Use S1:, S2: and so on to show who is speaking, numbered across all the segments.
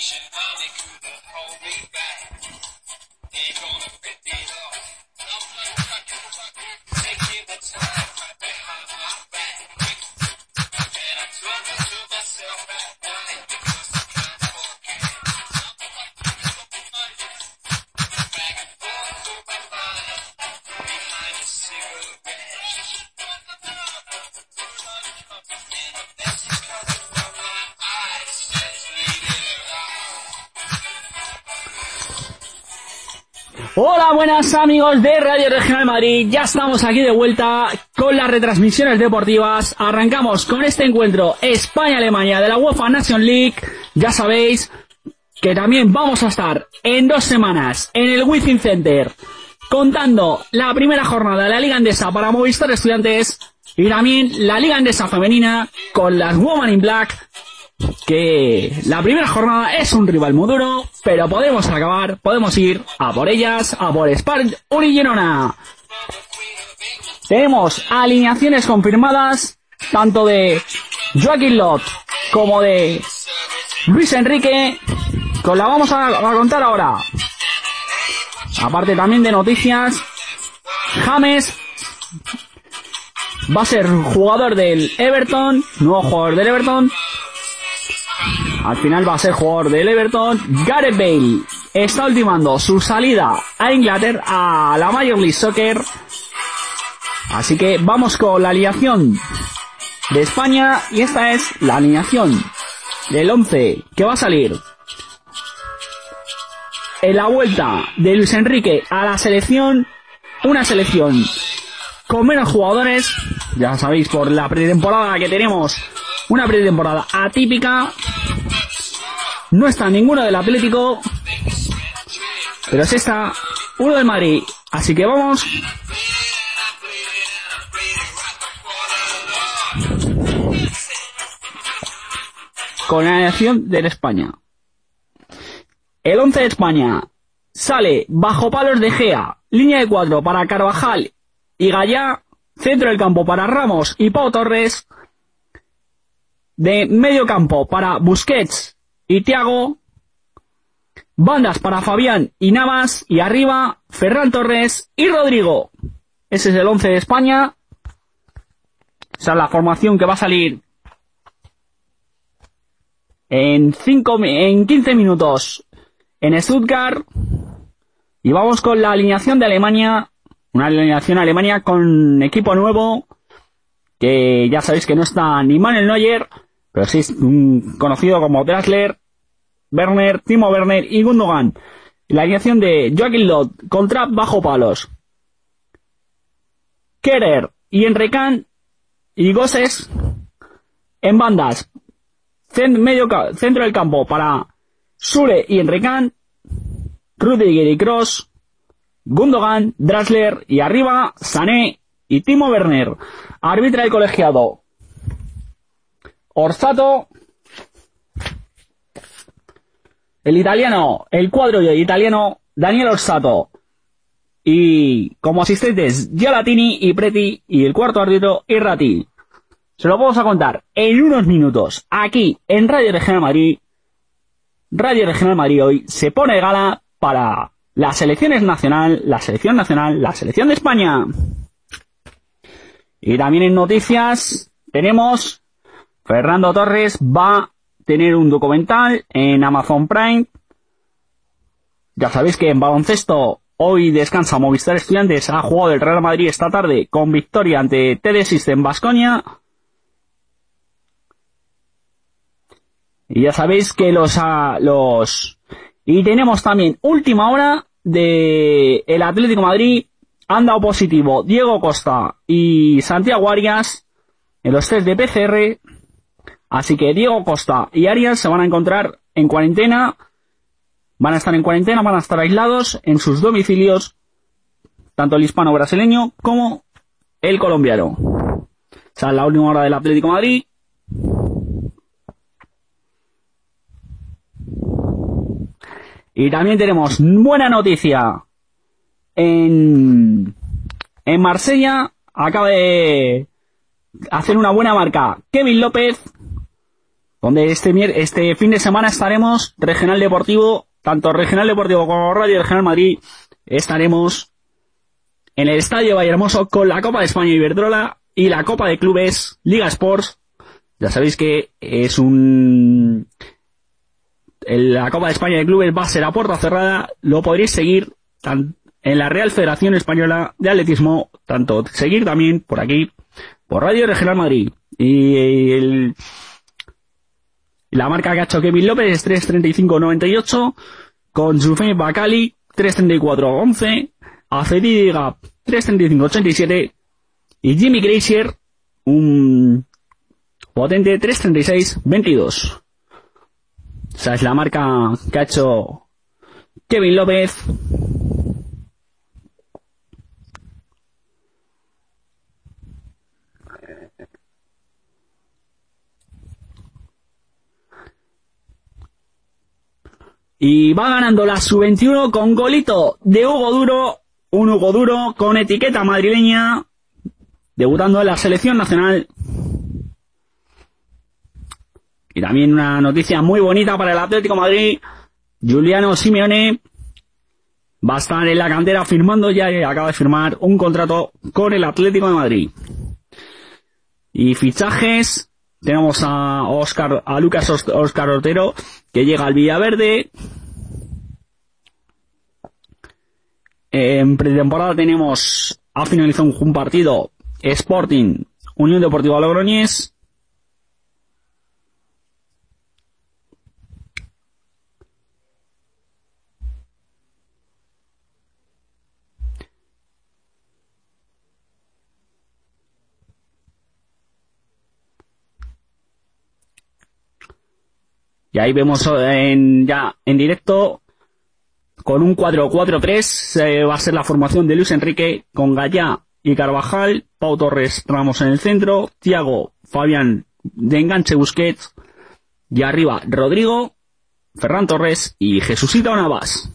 S1: Operation Holly could hold me back. Ain't gonna buenas amigos de Radio Regional Madrid. Ya estamos aquí de vuelta con las retransmisiones deportivas. Arrancamos con este encuentro España-Alemania de la UEFA Nation League. Ya sabéis que también vamos a estar en dos semanas en el Wizzing Center contando la primera jornada de la Liga Andesa para Movistar Estudiantes y también la Liga Andesa Femenina con las Woman in Black que la primera jornada es un rival muy duro, pero podemos acabar, podemos ir a por ellas, a por Spark Unigenona. Tenemos alineaciones confirmadas, tanto de Joaquín Lot como de Luis Enrique, que la vamos a contar ahora. Aparte también de noticias, James va a ser jugador del Everton, nuevo jugador del Everton, al final va a ser jugador del Everton. Gareth Bale está ultimando su salida a Inglaterra, a la Major League Soccer. Así que vamos con la alineación de España y esta es la alineación del 11 que va a salir en la vuelta de Luis Enrique a la selección, una selección con menos jugadores, ya sabéis por la pretemporada que tenemos, una pretemporada atípica, no está ninguno del Atlético. Pero sí está uno del Madrid. Así que vamos. Con la elección del España. El 11 de España sale bajo palos de Gea, línea de cuatro para Carvajal y Gallá, centro del campo para Ramos y Pau Torres, de medio campo para Busquets y Tiago. Bandas para Fabián y Navas. Y arriba, Ferran Torres y Rodrigo. Ese es el 11 de España. Esa es la formación que va a salir en, cinco, en 15 minutos en Stuttgart. Y vamos con la alineación de Alemania. Una alineación Alemania con equipo nuevo. Que ya sabéis que no está ni Manuel Neuer. Pero sí es conocido como Drasler, Werner, Timo Werner y Gundogan. La alineación de Joaquín Lot contra bajo palos. Kerer y Enrecan y Goses en bandas. medio, centro del campo para Sure y Enrecan. Rudiger y Cross. Gundogan, Drasler y arriba Sané y Timo Werner. Arbitra el colegiado. Orsato el italiano, el cuadro italiano Daniel Orsato. Y como asistentes, Gialatini y Preti. Y el cuarto árbitro, Irrati. Se lo vamos a contar en unos minutos aquí en Radio Regional Madrid. Radio Regional Madrid hoy se pone gala para las selecciones nacional, la selección nacional, la selección de España. Y también en noticias tenemos Fernando Torres va tener un documental en Amazon Prime. Ya sabéis que en baloncesto hoy descansa Movistar Estudiantes. Ha jugado el Real Madrid esta tarde con victoria ante TD System Basconia. Y ya sabéis que los, los, y tenemos también última hora de el Atlético Madrid. Han dado positivo Diego Costa y Santiago Arias en los test de PCR Así que Diego Costa y Arias se van a encontrar en cuarentena, van a estar en cuarentena, van a estar aislados en sus domicilios, tanto el hispano brasileño como el colombiano. O sea, la última hora del Atlético Madrid. Y también tenemos buena noticia. En, en Marsella acaba de hacer una buena marca Kevin López donde este, este fin de semana estaremos Regional Deportivo, tanto Regional Deportivo como Radio Regional Madrid, estaremos en el Estadio Vallehermoso con la Copa de España Iberdrola y la Copa de Clubes Liga Sports. Ya sabéis que es un... La Copa de España de Clubes va a ser a puerta cerrada, lo podréis seguir en la Real Federación Española de Atletismo, tanto seguir también por aquí, por Radio Regional Madrid. Y el, la marca que ha hecho Kevin López es 3.35.98, con Jufen Bacali 3.34.11, Acedi Gap 3.35.87 y Jimmy Gracier un potente 3.36.22. Esa es la marca que ha hecho Kevin López Y va ganando la sub-21 con golito de Hugo Duro, un Hugo Duro con etiqueta madrileña, debutando en la selección nacional. Y también una noticia muy bonita para el Atlético Madrid. Juliano Simeone va a estar en la cantera firmando ya, acaba de firmar un contrato con el Atlético de Madrid. Y fichajes, tenemos a Oscar, a Lucas Oscar Otero, que llega al Villaverde. En pretemporada tenemos, ha finalizado un partido Sporting, Unión Deportiva Logroñés. Y ahí vemos en, ya en directo con un 4-4-3 va a ser la formación de Luis Enrique con Gallá y Carvajal, Pau Torres Ramos en el centro, Tiago, Fabián de enganche Busquets y arriba Rodrigo, Ferran Torres y Jesucita Navas.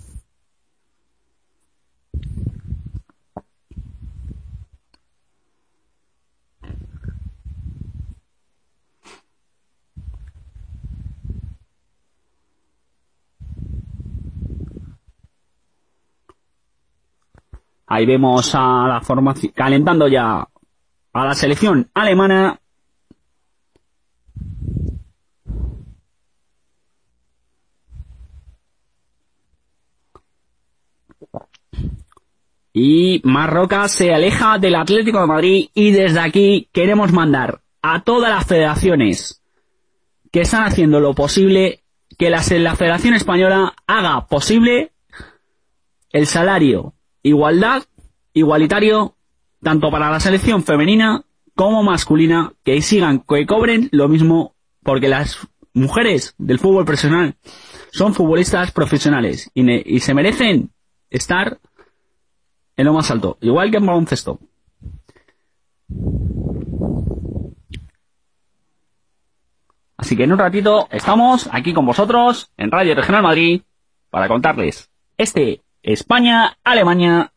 S1: Ahí vemos a la formación, calentando ya a la selección alemana. Y Marroca se aleja del Atlético de Madrid y desde aquí queremos mandar a todas las federaciones que están haciendo lo posible que la, la Federación Española haga posible el salario igualdad, igualitario, tanto para la selección femenina como masculina, que sigan, que cobren lo mismo, porque las mujeres del fútbol profesional son futbolistas profesionales y, se merecen estar en lo más alto, igual que en baloncesto. Así que en un ratito estamos aquí con vosotros en Radio Regional Madrid para contarles este España, Alemania,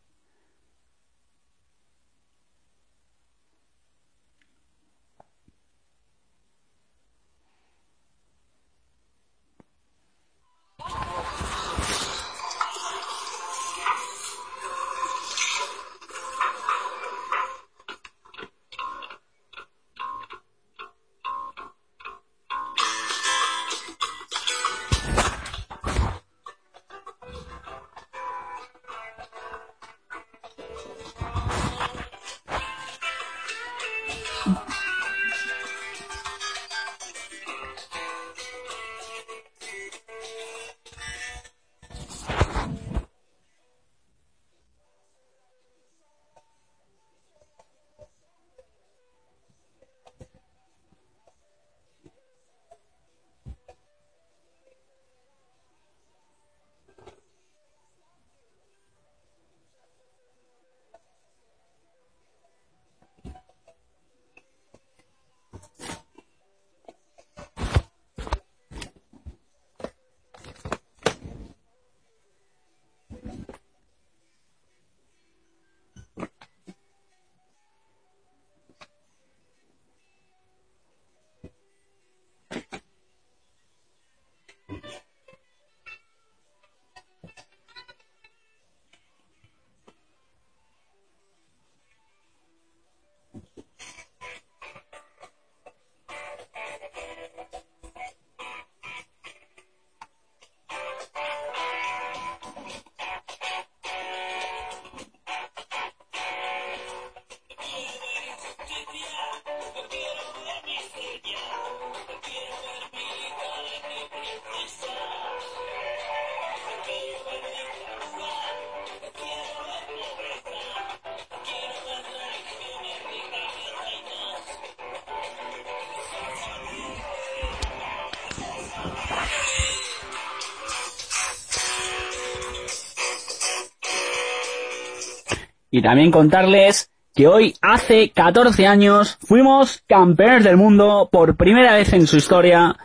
S1: y también contarles que hoy hace 14 años fuimos campeones del mundo por primera vez en su historia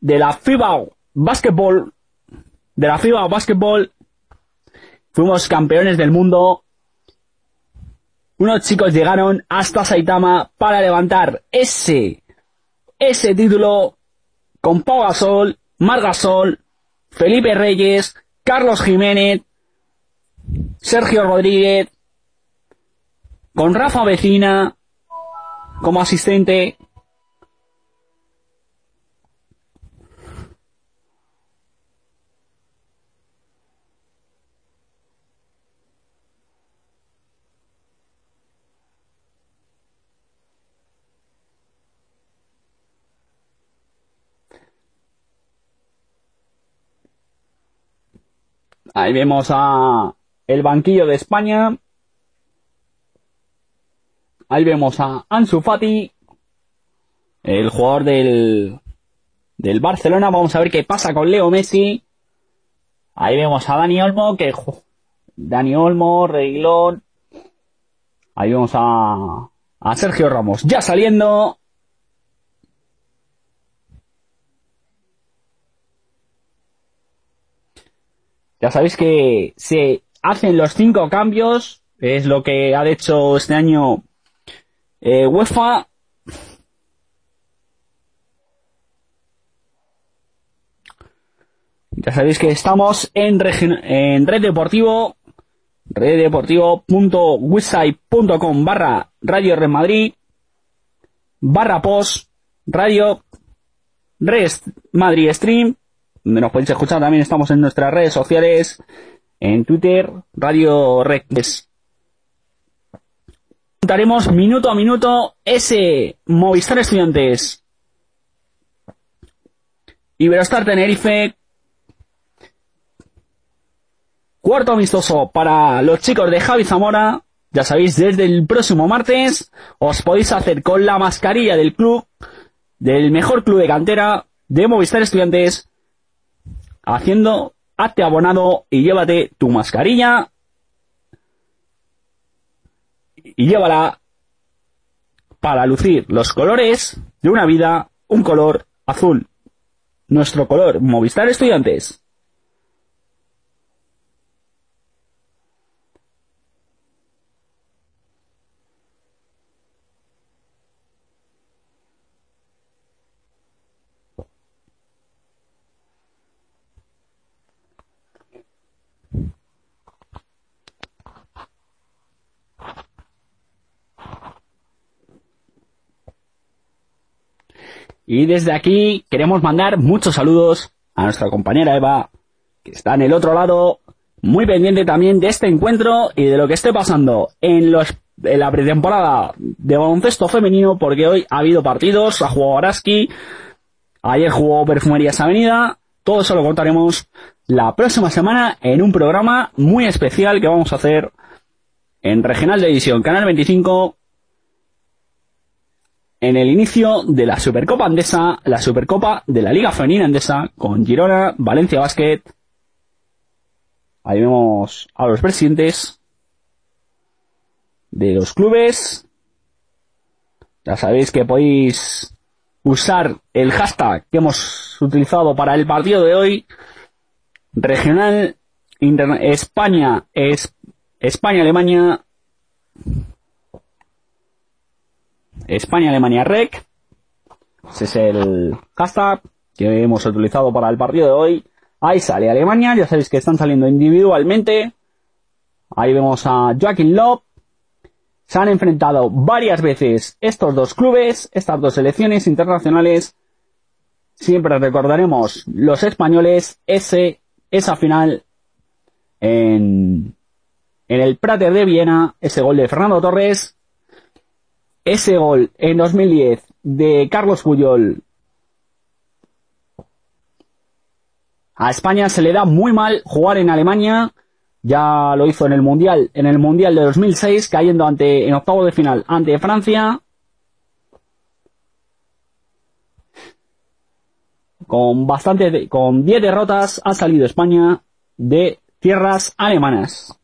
S1: de la FIBA Basketball, de la FIBA Basketball, fuimos campeones del mundo. Unos chicos llegaron hasta Saitama para levantar ese, ese título con Pau Gasol, Mar Gasol, Felipe Reyes, Carlos Jiménez, Sergio Rodríguez, con Rafa Vecina como asistente. Ahí vemos a el banquillo de España. Ahí vemos a Ansu Fati, el jugador del, del Barcelona. Vamos a ver qué pasa con Leo Messi. Ahí vemos a Dani Olmo, que Dani Olmo, Reguilón. Ahí vemos a, a Sergio Ramos ya saliendo. Ya sabéis que se hacen los cinco cambios. Es lo que ha hecho este año eh, UEFA. Ya sabéis que estamos en, Red Deportivo, reddeportivo.website.com barra Radio Red Madrid, barra post, radio Rest Madrid Stream, donde nos podéis escuchar. También estamos en nuestras redes sociales, en Twitter, Radio Red contaremos minuto a minuto ese Movistar Estudiantes. Iberostar Tenerife. Cuarto amistoso para los chicos de Javi Zamora. Ya sabéis, desde el próximo martes os podéis hacer con la mascarilla del club, del mejor club de cantera de Movistar Estudiantes, haciendo hazte abonado y llévate tu mascarilla y llévala para lucir los colores de una vida, un color azul. Nuestro color, Movistar Estudiantes. Y desde aquí queremos mandar muchos saludos a nuestra compañera Eva, que está en el otro lado, muy pendiente también de este encuentro y de lo que esté pasando en, los, en la pretemporada de baloncesto femenino, porque hoy ha habido partidos, ha jugado Araski, ayer jugó Perfumerías Avenida, todo eso lo contaremos la próxima semana en un programa muy especial que vamos a hacer en Regional de Edición, Canal 25, en el inicio de la Supercopa Andesa, la Supercopa de la Liga Femenina Andesa, con Girona, Valencia Basket. Ahí vemos a los presidentes de los clubes. Ya sabéis que podéis usar el hashtag que hemos utilizado para el partido de hoy. Regional España es España-Alemania España-Alemania Rec. Ese es el hashtag que hemos utilizado para el partido de hoy. Ahí sale Alemania, ya sabéis que están saliendo individualmente. Ahí vemos a Joaquín Lop. Se han enfrentado varias veces estos dos clubes, estas dos selecciones internacionales. Siempre recordaremos los españoles ese, esa final en, en el Prater de Viena, ese gol de Fernando Torres ese gol en 2010 de Carlos Puyol a España se le da muy mal jugar en Alemania. Ya lo hizo en el Mundial, en el Mundial de 2006, cayendo ante, en octavo de final ante Francia. Con bastante, con 10 derrotas ha salido España de tierras alemanas.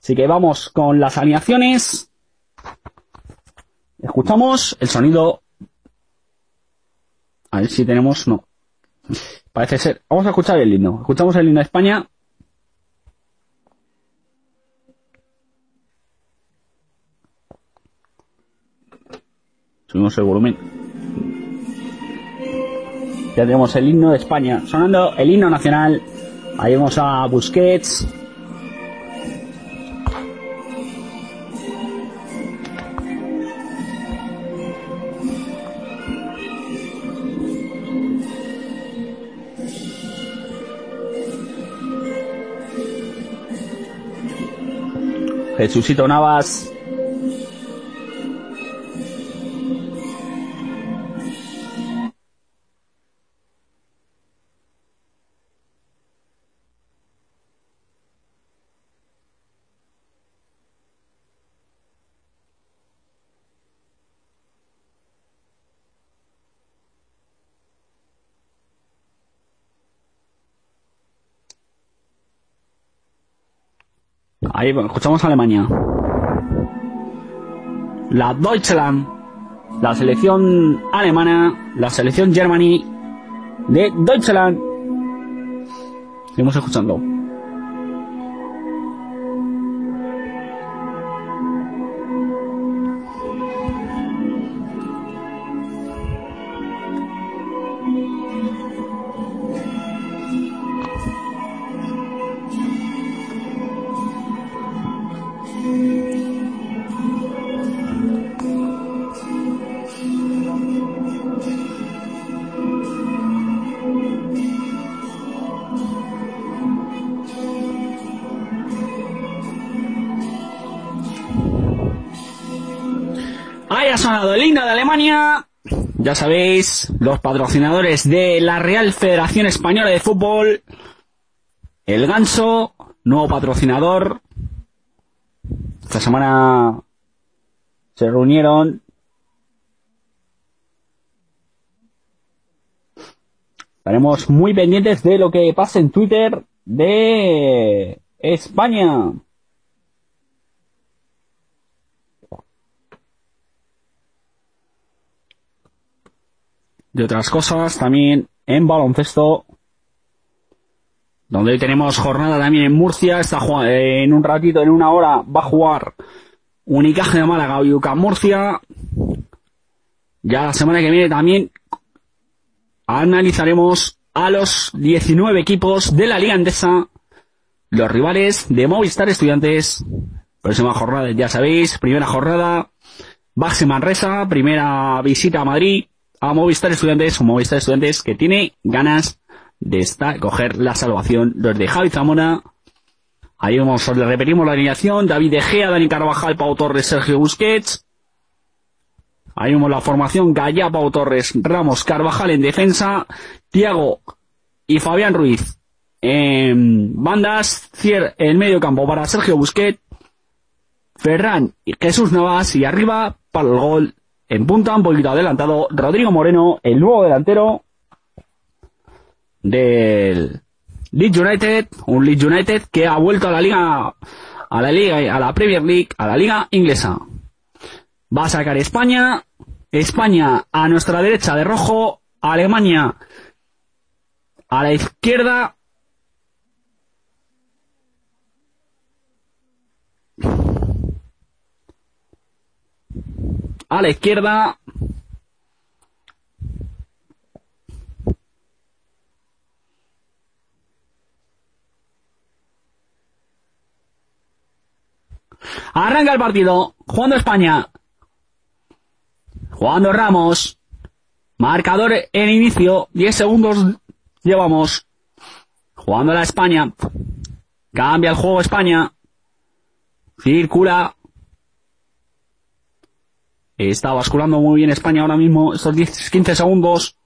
S1: Así que vamos con las alineaciones. Escuchamos el sonido. A ver si tenemos. No. Parece ser. Vamos a escuchar el himno. Escuchamos el himno de España. Subimos el volumen. Ya tenemos el himno de España. Sonando el himno nacional. Ahí vemos a Busquets. Jesucito Navas. Ahí escuchamos a Alemania. La Deutschland, la selección alemana, la selección Germany de Deutschland. Seguimos escuchando. Ya sabéis, los patrocinadores de la Real Federación Española de Fútbol. El Ganso, nuevo patrocinador. Esta semana se reunieron. Estaremos muy pendientes de lo que pase en Twitter de España. De otras cosas también en baloncesto donde hoy tenemos jornada también en Murcia está en un ratito en una hora va a jugar Unicaje de Málaga y UCAM Murcia. Ya la semana que viene también analizaremos a los 19 equipos de la Liga Andesa los rivales de Movistar Estudiantes. Próxima jornada ya sabéis primera jornada Baxi Manresa primera visita a Madrid a Movistar Estudiantes, un Movistar Estudiantes que tiene ganas de estar, coger la salvación. Los de Javi Zamora. Ahí vamos, le repetimos la alineación. David De Gea, Dani Carvajal, Pau Torres, Sergio Busquets. Ahí vemos la formación. Gaya, Pau Torres, Ramos, Carvajal en defensa. Tiago y Fabián Ruiz en bandas. Cier en medio campo para Sergio Busquets. Ferran y Jesús Navas y arriba para el gol en punta, un poquito adelantado, Rodrigo Moreno, el nuevo delantero del Leeds United, un Leeds United que ha vuelto a la liga, a la liga, a la Premier League, a la liga inglesa. Va a sacar España, España a nuestra derecha de rojo, Alemania a la izquierda, a la izquierda. Arranca el partido. Jugando España. Jugando Ramos. Marcador en inicio. 10 segundos llevamos. Jugando la España. Cambia el juego España. Circula. Está basculando muy bien España ahora mismo, estos 10, 15 segundos.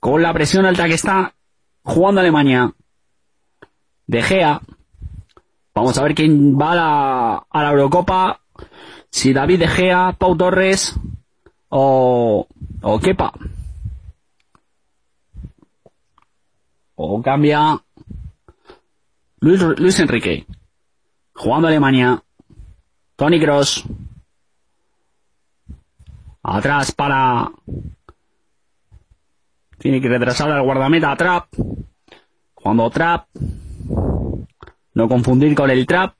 S1: Con la presión alta que está jugando Alemania. De Gea. Vamos a ver quién va a la, a la Eurocopa. Si David De Gea, Pau Torres o, o Kepa. O cambia Luis, Luis Enrique. Jugando Alemania. Tony Cross. Atrás para... Tiene que retrasar al guardameta Trap. Jugando Trap. No confundir con el Trap.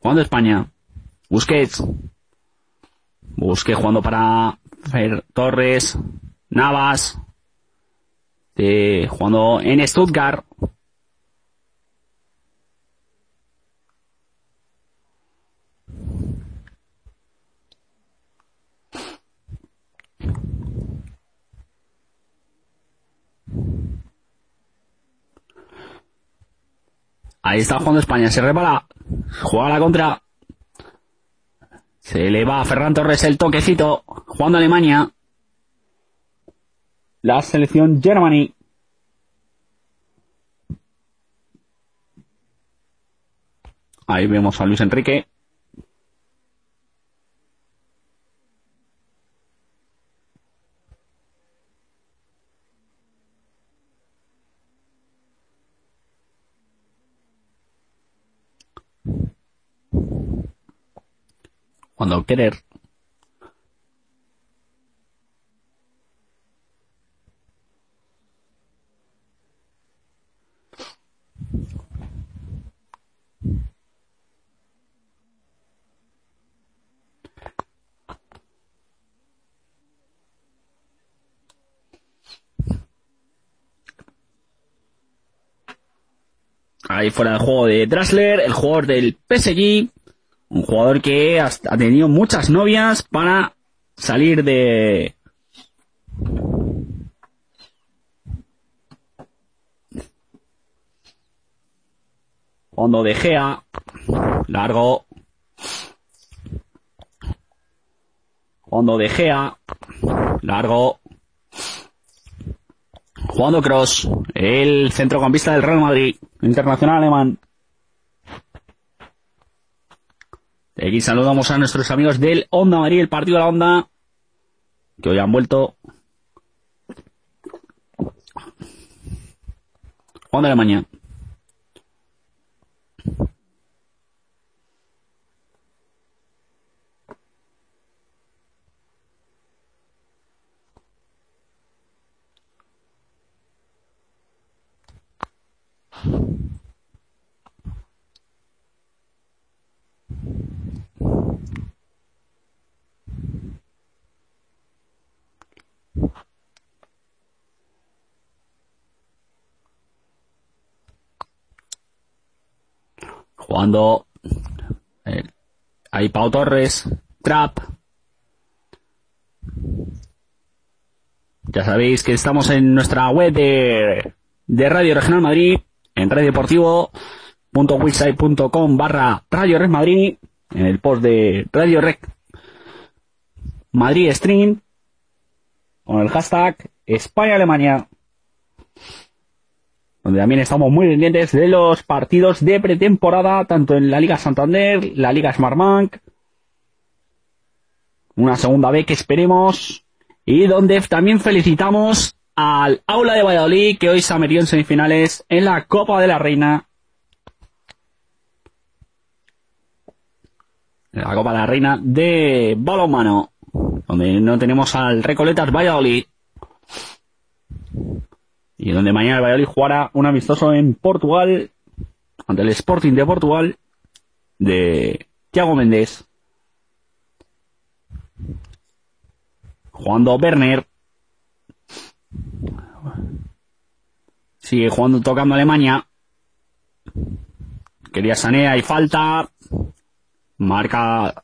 S1: Jugando España. Busquets. Busquets jugando para Fer Torres. Navas. Eh, jugando en Stuttgart. Ahí está jugando España, se repara, juega la contra. Se le va a Ferran Torres el toquecito, jugando Alemania. La selección Germany. Ahí vemos a Luis Enrique. Cuando querer. Ahí fuera del juego de Drasler, el jugador del PSG, un jugador que ha tenido muchas novias para salir de... Fondo de Gea, largo. Fondo de Gea, largo. Jugando Cross, el centrocampista del Real Madrid, internacional alemán. Aquí saludamos a nuestros amigos del Onda María, el partido de la Onda, que hoy han vuelto. Onda Alemania. Jugando eh, ahí Pau Torres, Trap. Ya sabéis que estamos en nuestra web de, de Radio Regional Madrid, en radiodeportivo.wixsite.com barra Radio Red Madrid, en el post de Radio Rec Madrid Stream, con el hashtag España-Alemania donde también estamos muy pendientes de los partidos de pretemporada, tanto en la Liga Santander, la Liga Smartbank, una segunda vez que esperemos, y donde también felicitamos al Aula de Valladolid, que hoy se ha metido en semifinales en la Copa de la Reina. La Copa de la Reina de balonmano, donde no tenemos al Recoletas Valladolid y donde mañana el Valladolid jugará un amistoso en Portugal ante el Sporting de Portugal de Thiago Méndez. Jugando Werner. Sigue jugando, tocando Alemania. Quería Sanea y falta. Marca.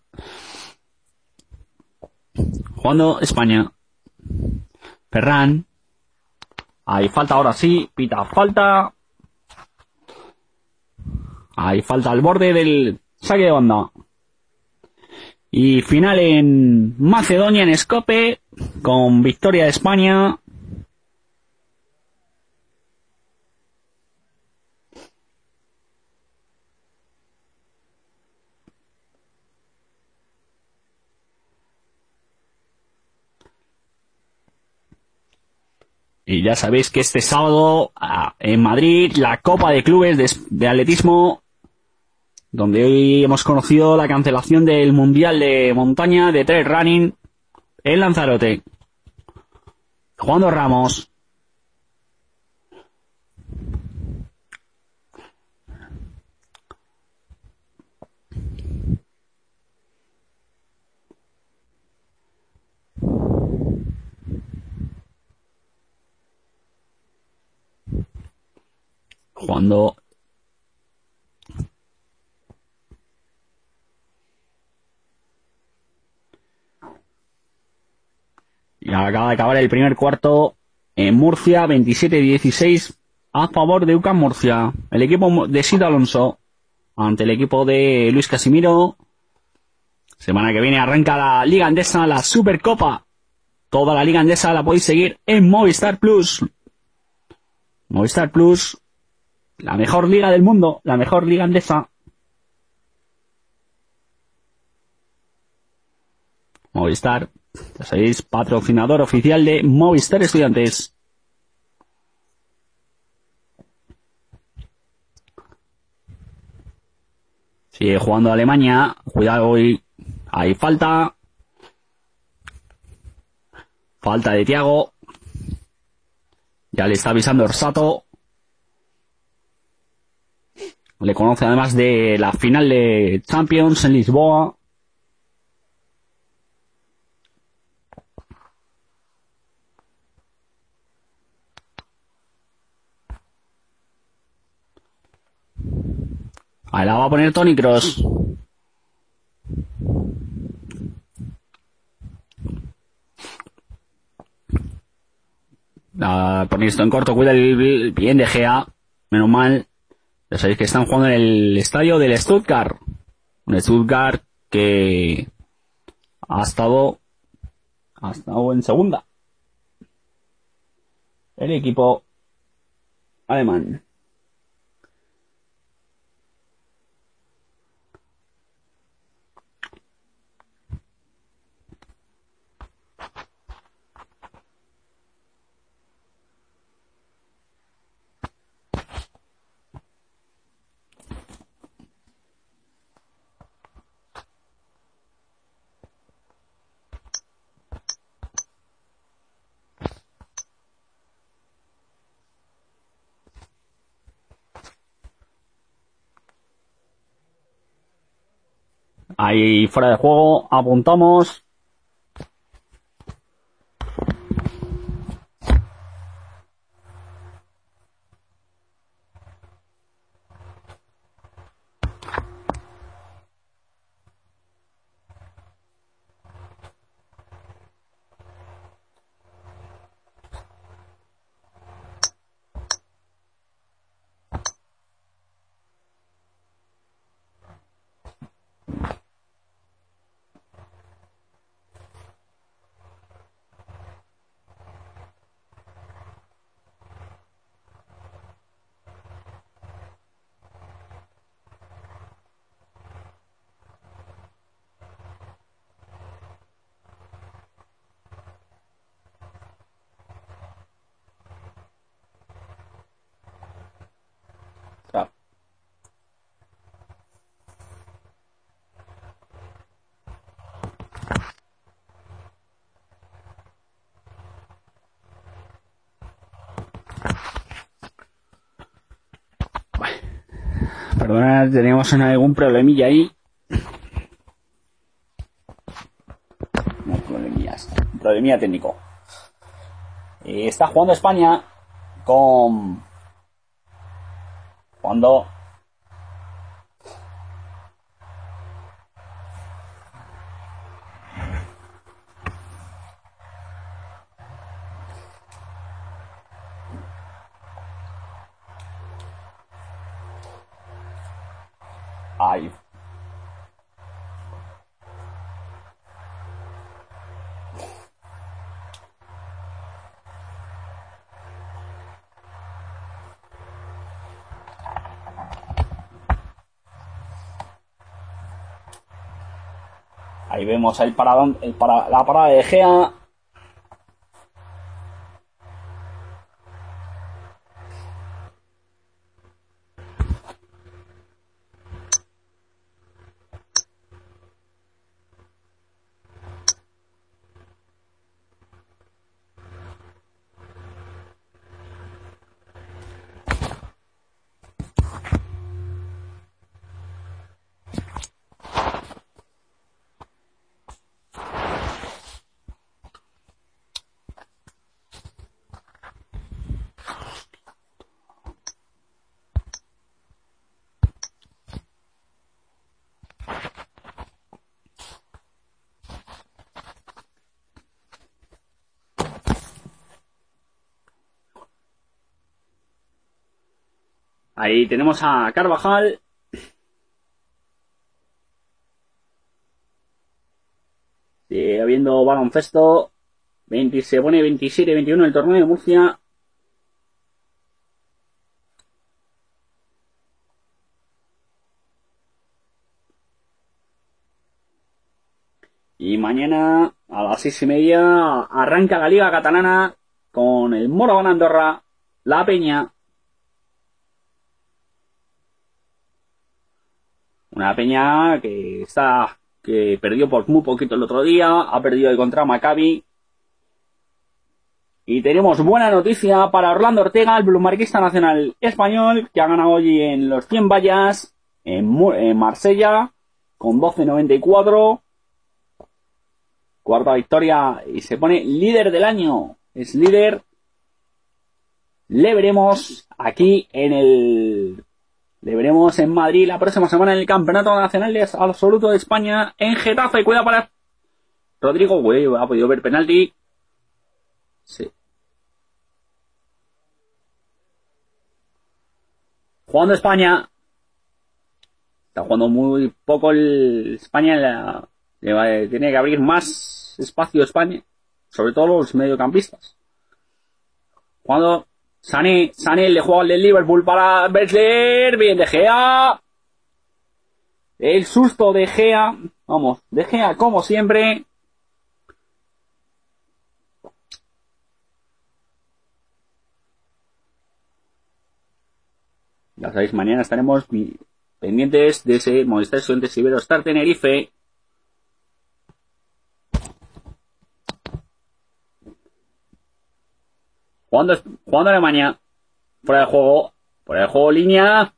S1: Jugando España. Ferran. Hay falta ahora sí, pita falta. Hay falta al borde del saque de banda. Y final en Macedonia, en Escope, con victoria de España. Y ya sabéis que este sábado en Madrid la Copa de Clubes de, Atletismo, donde hoy hemos conocido la cancelación del Mundial de Montaña de Trail Running en Lanzarote. Juan Ramos. Cuando Y acaba de acabar el primer cuarto en Murcia, 27-16 a favor de UCAM Murcia. El equipo de Sid Alonso ante el equipo de Luis Casimiro. Semana que viene arranca la Liga Andesa, la Supercopa. Toda la Liga Andesa la podéis seguir en Movistar Plus. Movistar Plus, la mejor liga del mundo, la mejor liga andesa. Movistar, ya sabéis, patrocinador oficial de Movistar Estudiantes. Sigue jugando Alemania. Cuidado hoy. Hay falta. Falta de Tiago. Ya le está avisando Orsato. Le conoce además de la final de Champions en Lisboa. Ahí la va a poner Tony Cross. A poner esto en corto, cuida el bien de Gea. Menos mal. Ya sabéis que están jugando en el estadio del Stuttgart. Un Stuttgart que ha estado, ha estado en segunda. El equipo alemán. Ahí fuera de juego, apuntamos. Teníamos algún problemilla ahí. No, problemilla técnico. Eh, está jugando España con... Cuando Ahí. Ahí vemos el paradón, el para, la parada de Gea. Ahí tenemos a Carvajal. Sigue habiendo baloncesto. 20, se pone 27-21 el torneo de Murcia. Y mañana a las seis y media arranca la Liga Catalana con el Moraván Andorra, La Peña. Una Peña que está, que perdió por muy poquito el otro día, ha perdido el contra Maccabi. Y tenemos buena noticia para Orlando Ortega, el blumarquista nacional español, que ha ganado hoy en los 100 vallas en, en Marsella con 12.94 cuarta victoria y se pone líder del año. Es líder. Le veremos aquí en el. Le veremos en Madrid la próxima semana en el Campeonato Nacional de Absoluto de España en Getafe. Cuida para Rodrigo, güey, ha podido ver penalti. Sí. Jugando España. Está jugando muy poco el España tiene que abrir más espacio España, sobre todo los mediocampistas. Cuando Sané, Sané le juega al del Liverpool para Bessler, bien De Gea. El susto de Gea, vamos, De Gea como siempre. Ya sabéis, mañana estaremos pendientes de ese Movistar Estudiantes Ibero Star Tenerife Jugando, jugando Alemania. Fuera de juego. Fuera de juego línea.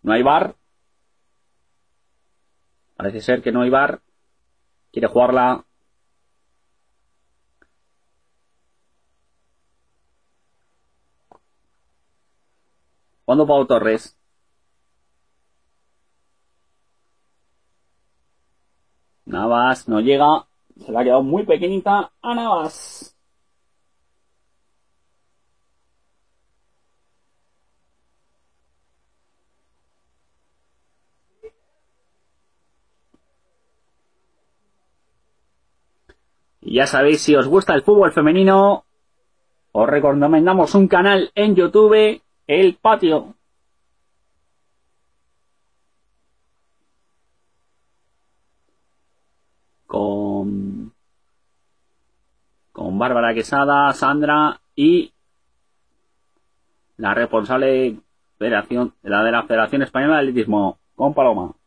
S1: No hay bar. Parece ser que no hay bar. Quiere jugarla. Jugando Pau Torres. Navas no llega. Se le ha quedado muy pequeñita a Navas. Y ya sabéis, si os gusta el fútbol femenino, os recomendamos un canal en YouTube, El Patio. Con, con Bárbara Quesada, Sandra y la responsable la de la Federación Española de Atletismo, con Paloma.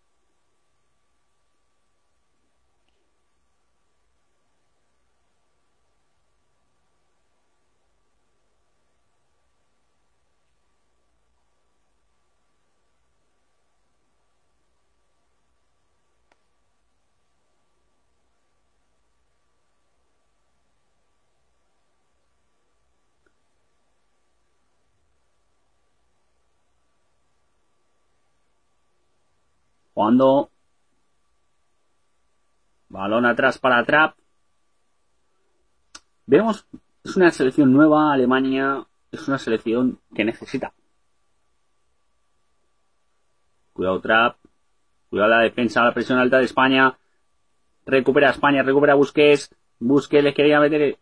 S1: Balón atrás para Trap. Vemos, es una selección nueva, Alemania es una selección que necesita. Cuidado Trap, cuidado la defensa, la presión alta de España. Recupera España, recupera Busquets. Busquets les quería meter.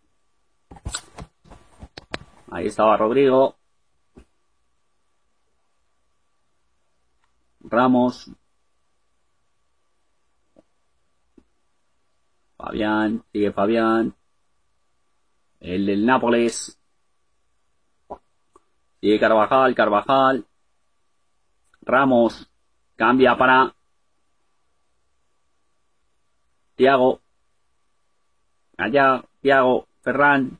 S1: Ahí estaba Rodrigo. Ramos, Fabián, sigue Fabián. El del Nápoles. Sigue Carvajal, Carvajal. Ramos. Cambia para Tiago. Allá, Tiago, Ferran.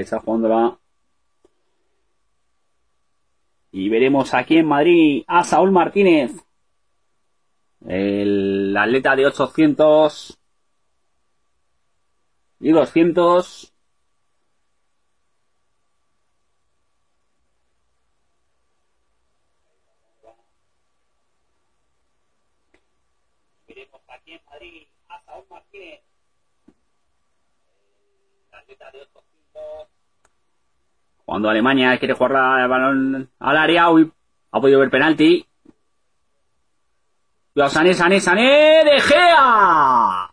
S1: Ahí está jugando la Y veremos aquí en Madrid a Saúl Martínez, el atleta de 800 y 200. Veremos aquí en Madrid a Saúl Martínez, el atleta de 800. Cuando Alemania quiere jugar el balón al área, uy, ha podido ver penalti. Sané, Sané, Sané, de Gea.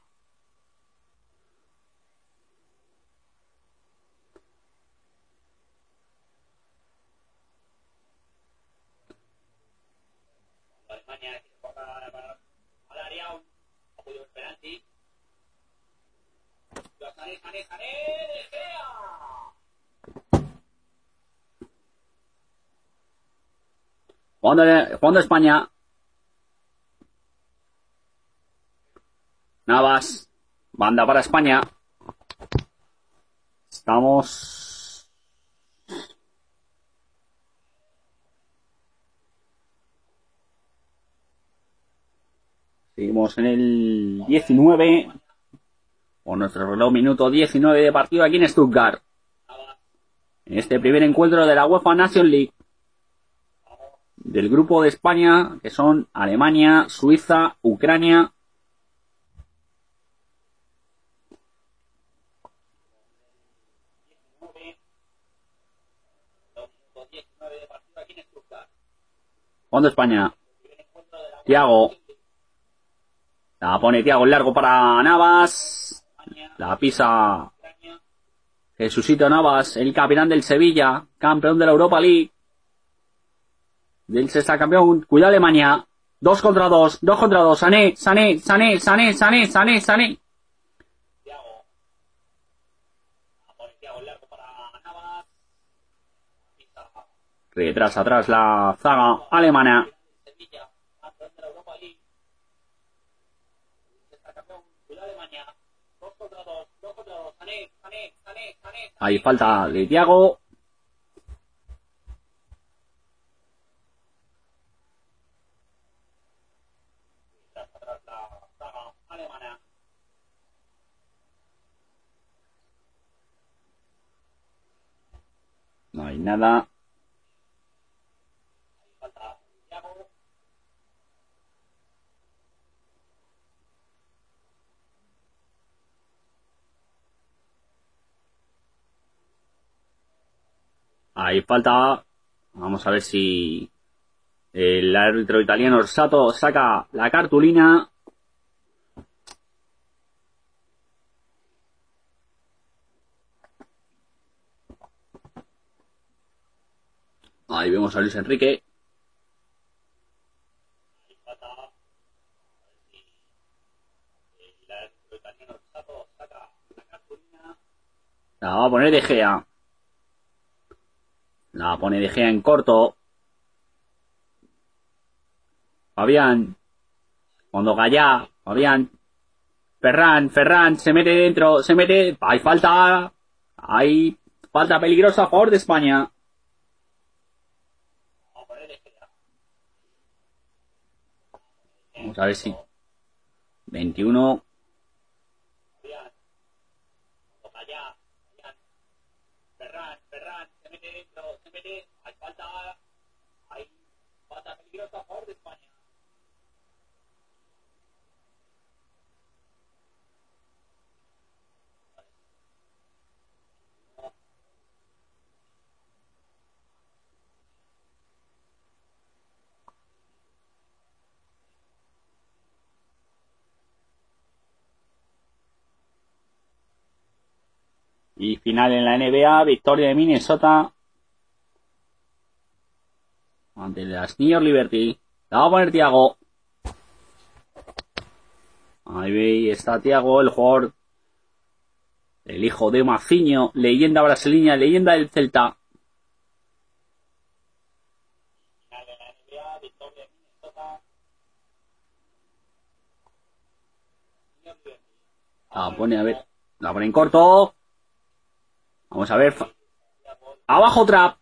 S1: Jugando, España. Navas. Banda para España. Estamos. Seguimos en el 19. Con nuestro reloj minuto 19 de partido aquí en Stuttgart. En este primer encuentro de la UEFA Nation League del grupo de España, que son Alemania, Suiza, Ucrania. Fondo España. Tiago. La pone Tiago largo para Navas. La pisa Jesucito Navas, el capitán del Sevilla, campeón de la Europa League del sexta campeón. Cuidado Alemania. Dos contra dos. Dos contra dos. Sané, Sané, Sané, Sané, Sané, Sané, Sané. Detrás, atrás la zaga alemana. Hay falta de Thiago. No hay nada. Ahí falta. Vamos a ver si el árbitro italiano Sato saca la cartulina. Ahí vemos a Luis Enrique. La va a poner de Gea. La pone de Gea en corto. Fabián. Cuando Gallá. Fabián. Ferran. Ferran. Se mete dentro. Se mete. Hay falta. Hay falta peligrosa a favor de España. Vamos a ver si. 21. Ferran, Ferran, se mete dentro, se mete. Hay falta. Hay falta peligrosa a favor de España. Y final en la NBA, victoria de Minnesota ante las New York Liberty. La va a poner Tiago. Ahí está Tiago, el jugador, el hijo de Maciño, leyenda brasileña, leyenda del Celta. La pone, a ver, la pone en corto. Vamos a ver. Abajo trap.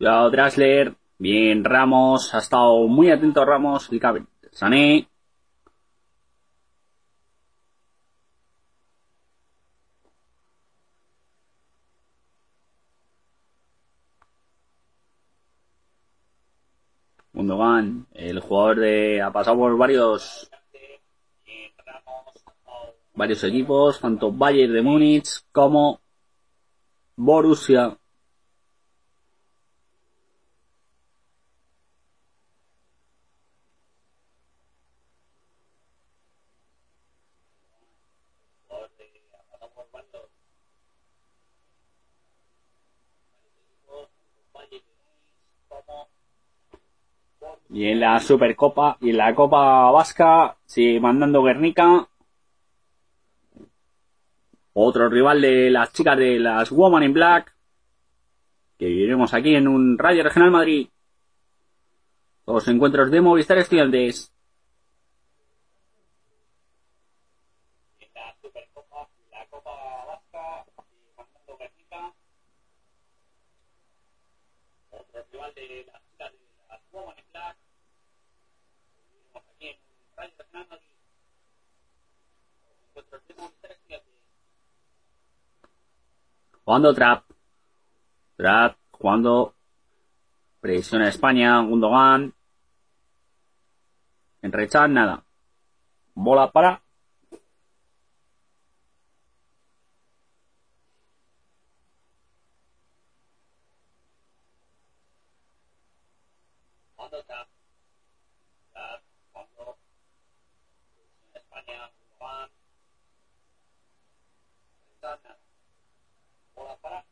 S1: Cuidado, Drasler. Bien, Ramos. Ha estado muy atento Ramos. Sané. Gundogan, el jugador de, ha pasado por varios, varios equipos, tanto Bayern de Múnich como Borussia. Y la Supercopa y la Copa Vasca sigue mandando Guernica. Otro rival de las chicas de las Woman in Black. Que viviremos aquí en un Radio Regional Madrid. Los encuentros de Movistar Estudiantes. Jugando trap. Trap, jugando presión a España, Gundogan. En rechaz, nada. Bola para. Jugando trap. Trap, jugando presión a España, Gundogan. Rechaz, nada. Bola para.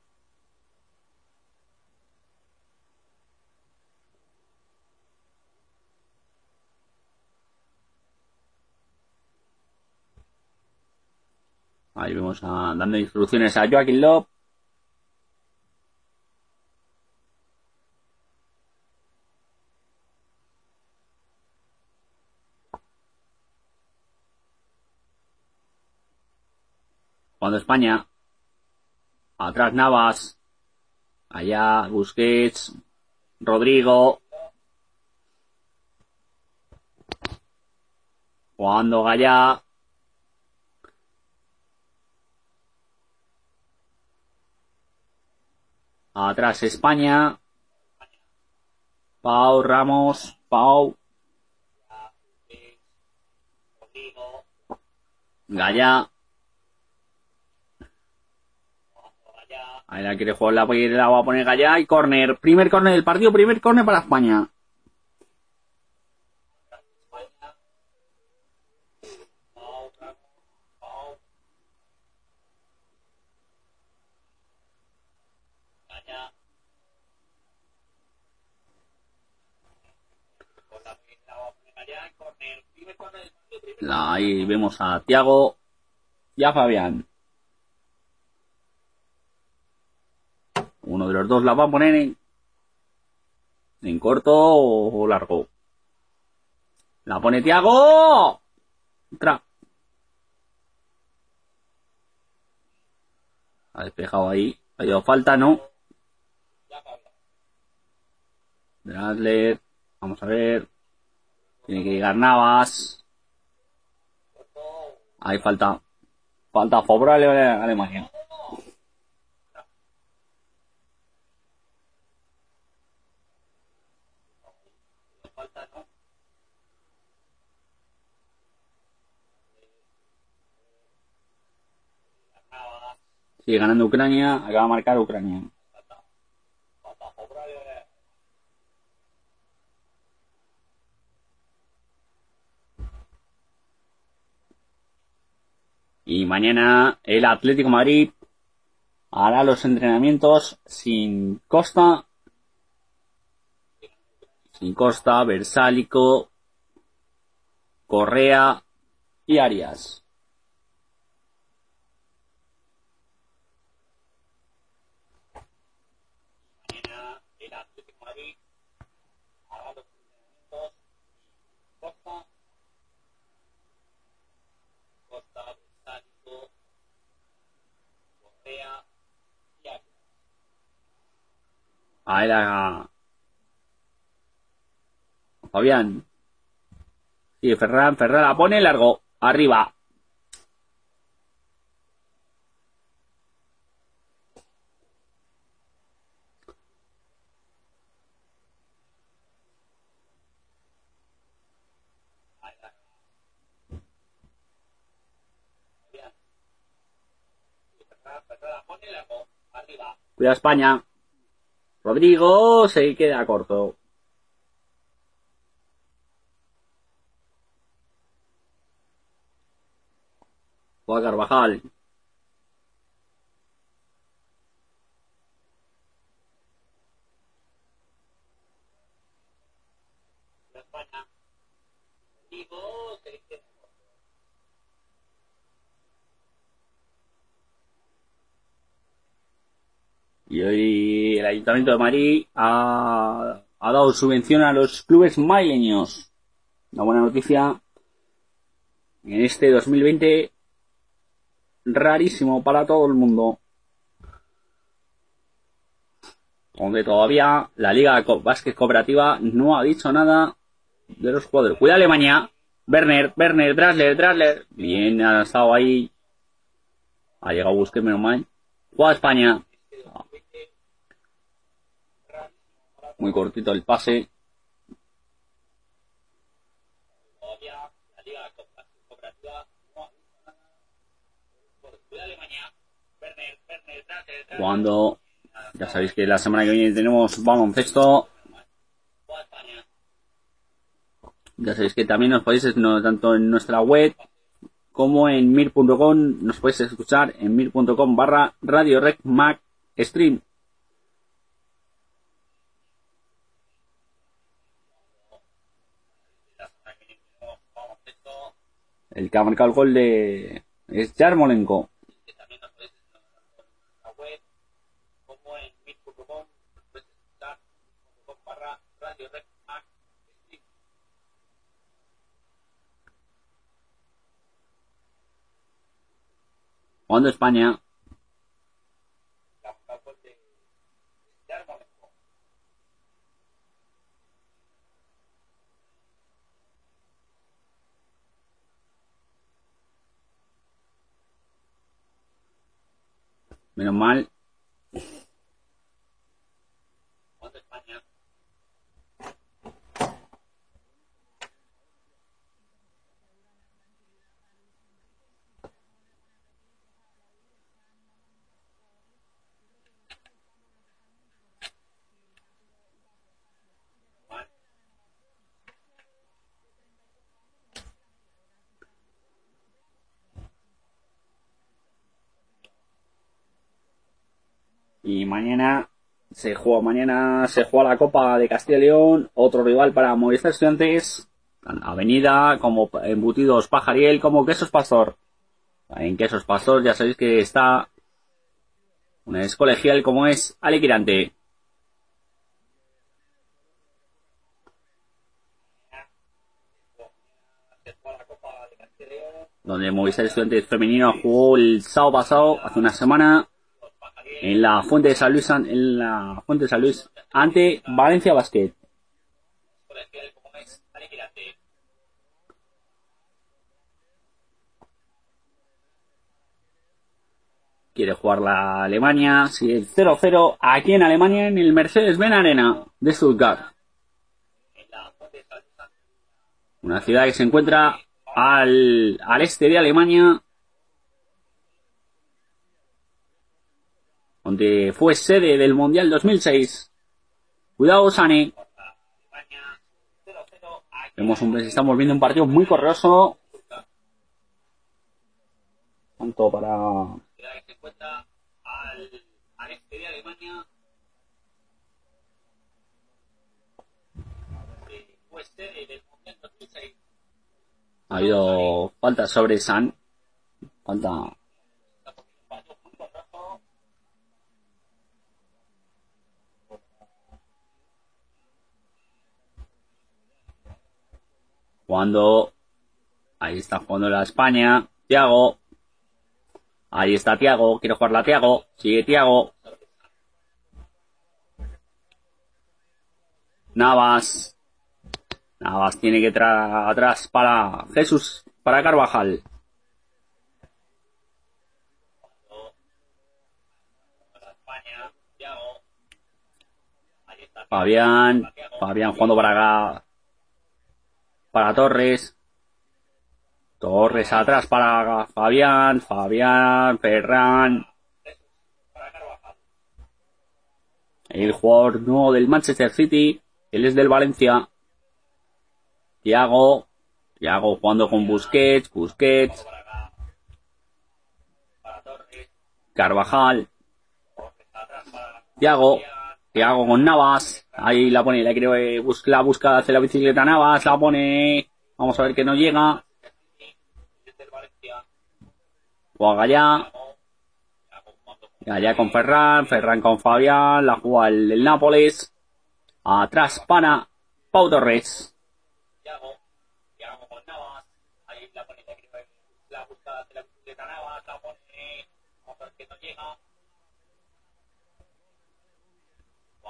S1: Ahí vemos a, dando instrucciones a Joaquín Lop. Cuando España. Atrás Navas. Allá Busquets. Rodrigo. Jugando Gallá. Atrás España. Pau Ramos. Pau. Gallá. Ahí la quiere jugar la, la va a poner Gallá y córner. Primer córner del partido, primer córner para España. Ahí vemos a Tiago y a Fabián. Uno de los dos la va a poner en, en corto o largo. La pone Tiago. Entra. Ha despejado ahí. Ha dado falta, ¿no? Drasler. Vamos a ver. Tiene que llegar Navas. Ahí falta. Falta favorable a Alemania. Sigue ganando Ucrania. Acaba de marcar Ucrania. Y mañana el Atlético Madrid hará los entrenamientos sin Costa, sin Costa, Versálico, Correa y Arias. Ah, era Fabián. Sí, Ferran, Ferran la pone largo. Arriba. Cuida España. Rodrigo se queda corto. Juega Carvajal. Y hoy el Ayuntamiento de Madrid ha, ha dado subvención a los clubes madrileños. Una buena noticia. En este 2020 rarísimo para todo el mundo. Donde todavía la Liga Básquet Cooperativa no ha dicho nada de los jugadores. Cuida Alemania. Werner, Werner, Drasler, Drasler. Bien, ha estado ahí. Ha llegado Busquets, menos mal. Juega España. Muy cortito el pase. Cuando ya sabéis que la semana que viene tenemos baloncesto. Ya sabéis que también nos podéis, no, tanto en nuestra web como en mir.com, nos podéis escuchar en mir.com barra radio rec mac stream. El que ha el gol de es Yarmolenko. Cuando España Menos mal. Y mañana se juega, mañana se juega la Copa de Castilla y León, otro rival para Movistar Estudiantes, Avenida, como embutidos Pajariel, como Quesos Pastor. En Quesos Pastor ya sabéis que está una es colegial como es Alequirante. Donde Movistar Estudiantes Femenino jugó el sábado pasado, hace una semana, en la Fuente de San Luis, en la Fuente de San Luis, ante Valencia Basket. Quiere jugar la Alemania, si el 0-0 aquí en Alemania en el Mercedes-Benz Arena de Stuttgart. Una ciudad que se encuentra al, al este de Alemania, donde fue sede del Mundial 2006. Cuidado, Sane. Vemos un, estamos viendo un partido muy correoso. Tanto para... Ha habido falta sobre San. Falta Cuando ahí está jugando la España, Tiago, ahí está Tiago, quiere jugar la Tiago, sigue Tiago, Navas. Navas tiene que tra atrás para Jesús, para Carvajal. Fabián, Fabián jugando para acá, para Torres. Torres atrás para Fabián, Fabián, Ferran. El jugador nuevo del Manchester City, él es del Valencia. Thiago, Thiago jugando con Busquets, Busquets. Carvajal. Thiago, Thiago con Navas. Ahí la pone, la quiere la busca, hace la bicicleta Navas, la pone. Vamos a ver que no llega. Juega ya. Ya con Ferran, Ferran con Fabián, la juega el, el Nápoles. Atrás para Pau Torres.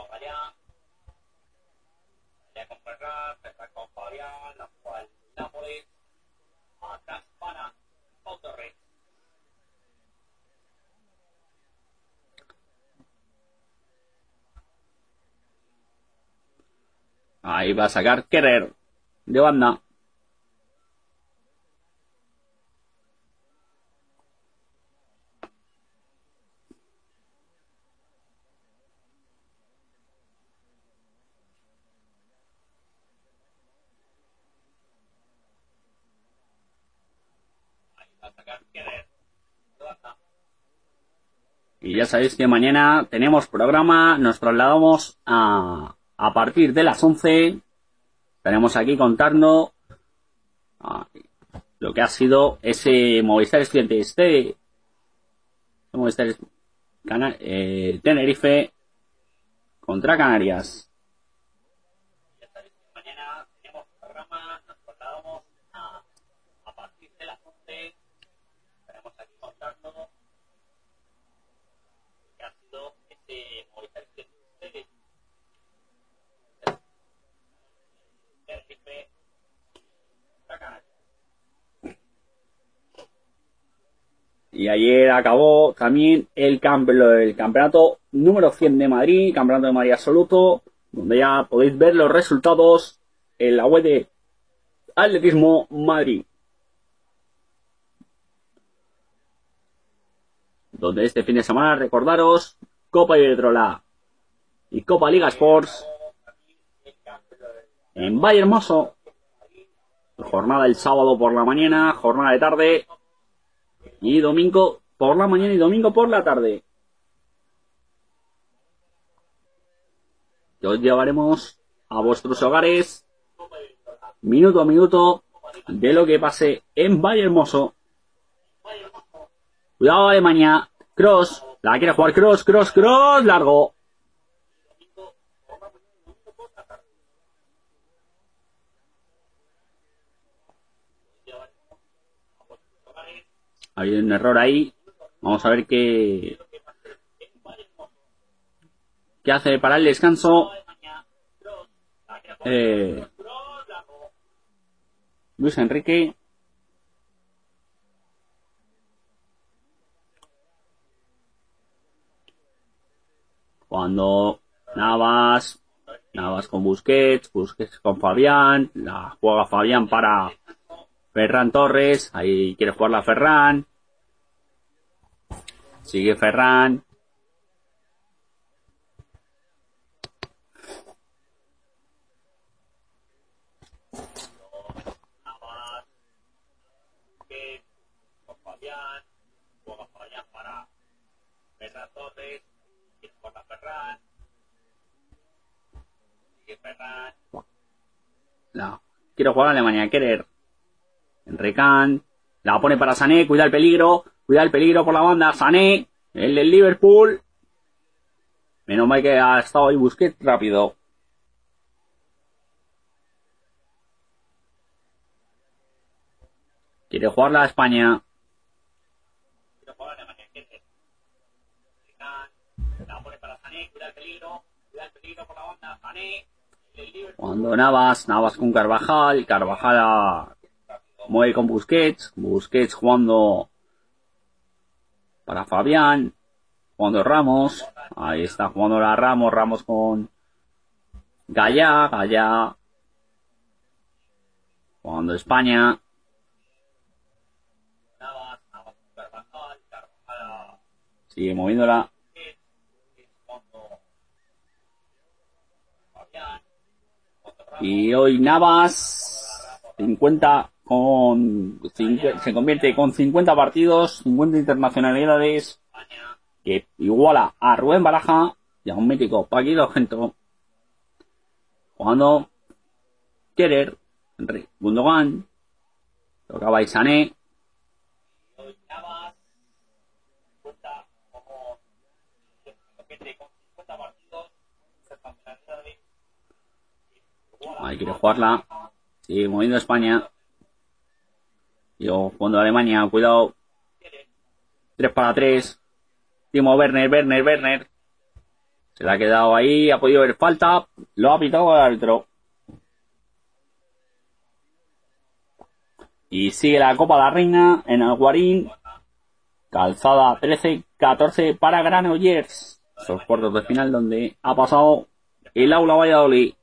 S1: Ferran con Fabián, la juega el Nápoles. Atrás para Torres. Ahí va a sacar Querer de banda. Y ya sabéis que mañana tenemos programa, nos trasladamos a, a partir de las 11. Estaremos aquí contando lo que ha sido ese Movistar Estudiante este Movistar eh, Tenerife contra Canarias. Y ayer acabó también el, el campeonato número 100 de Madrid, campeonato de Madrid absoluto, donde ya podéis ver los resultados en la web de Atletismo Madrid. Donde este fin de semana, recordaros, Copa Iberdrola y Copa Liga Sports en Valle Hermoso. Jornada el sábado por la mañana, jornada de tarde y domingo por la mañana y domingo por la tarde. Y os llevaremos a vuestros hogares minuto a minuto de lo que pase en Valle Hermoso. Cuidado Alemania. Cross. La quiere jugar Cross, Cross, Cross. Largo. Hay un error ahí. Vamos a ver qué, qué hace para el descanso. Eh, Luis Enrique. Cuando Navas, Navas con Busquets, Busquets con Fabián, la juega Fabián para Ferran Torres, ahí quiere jugar la Ferran. Sigue Ferran. No. Quiero jugar a Alemania, querer. Enrican. La pone para Sané, cuida el peligro. Cuida el peligro por la banda. Sané, el del Liverpool. Menos mal que ha estado ahí Busquets rápido. Quiere jugar la España. Cuando Navas, Navas con Carvajal, Carvajal mueve con Busquets, Busquets jugando para Fabián, jugando Ramos, ahí está jugando la Ramos, Ramos con Gallá, Gallá, jugando España, sigue moviéndola, y hoy Navas 50 con se convierte con 50 partidos, 50 internacionalidades que iguala a Rubén Baraja y a un mítico Paquito Gento jugando Querer, Enrique Gundogan, tocaba Isané Ahí quiere jugarla. Sigue moviendo España. Yo jugando Alemania, cuidado. 3 para 3. Timo Werner, Werner, Werner. Se le ha quedado ahí, ha podido ver falta. Lo ha pitado el árbitro. Y sigue la Copa de la Reina en Alguarín. Calzada 13-14 para Granollers. Esos cuartos de final donde ha pasado el Aula Valladolid.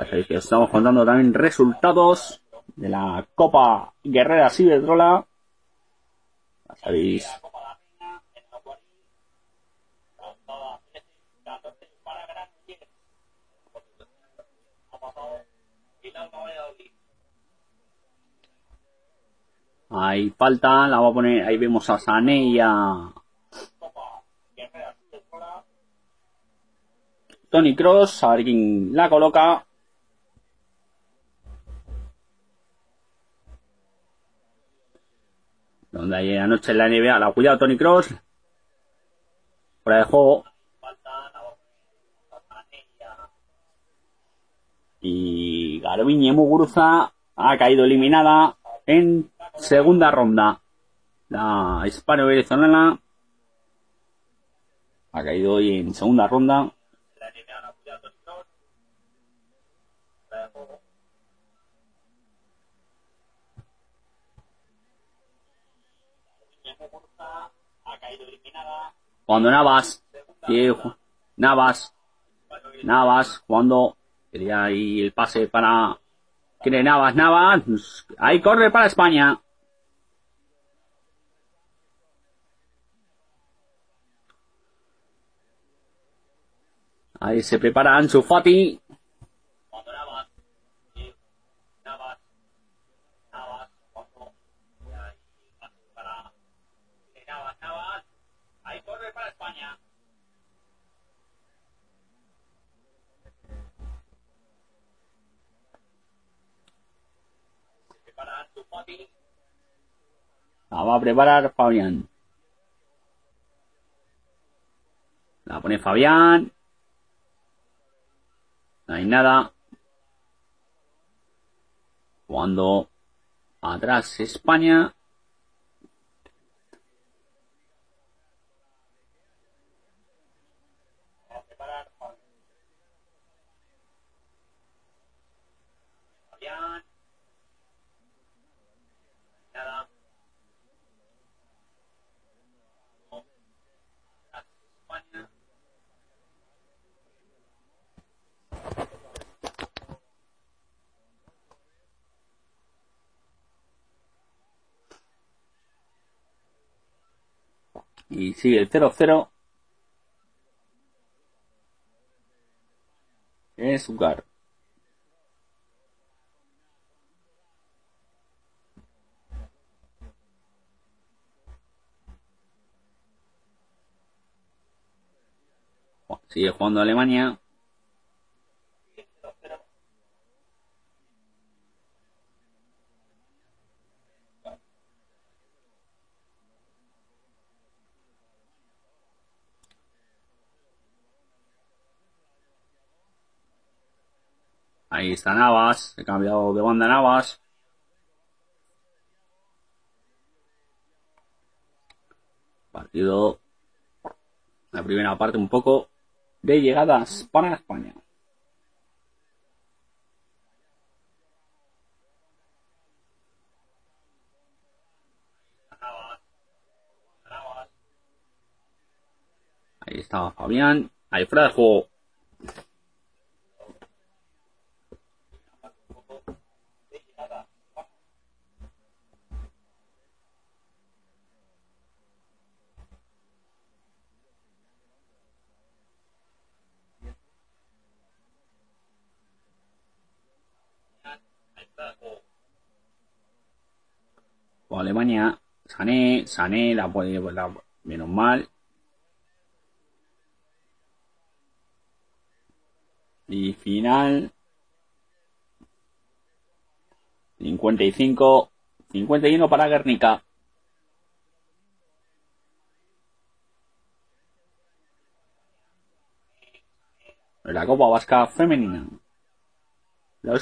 S1: Ya sabéis que estamos contando también resultados de la Copa Guerrera Ciberdrola. Ya sabéis. Ahí falta, la va a poner, ahí vemos a Sané y a Tony Cross, a ver quién la coloca. Donde hay anoche en la NBA, la cuidado Tony Cross. Fuera de juego. Y Garbiñe Muguruza ha caído eliminada en segunda ronda. La hispano-venezolana ha caído hoy en segunda ronda. Cuando Navas, Navas, Navas, cuando quería ahí el pase para quiere Navas, Navas, ahí corre para España. Ahí se prepara Ansu Fati. La va a preparar Fabián. La pone Fabián. No hay nada. Cuando atrás España. Y sigue el 0-0. Es Ugar. Sigue jugando Alemania. Ahí está Navas, he cambiado de banda Navas. Partido, la primera parte un poco de llegadas para España. Ahí estaba Fabián. Ahí fuera de juego. Alemania, Sané, Sané, la puede, la, menos mal. Y final. 55. 51 para Guernica. La Copa Vasca Femenina. La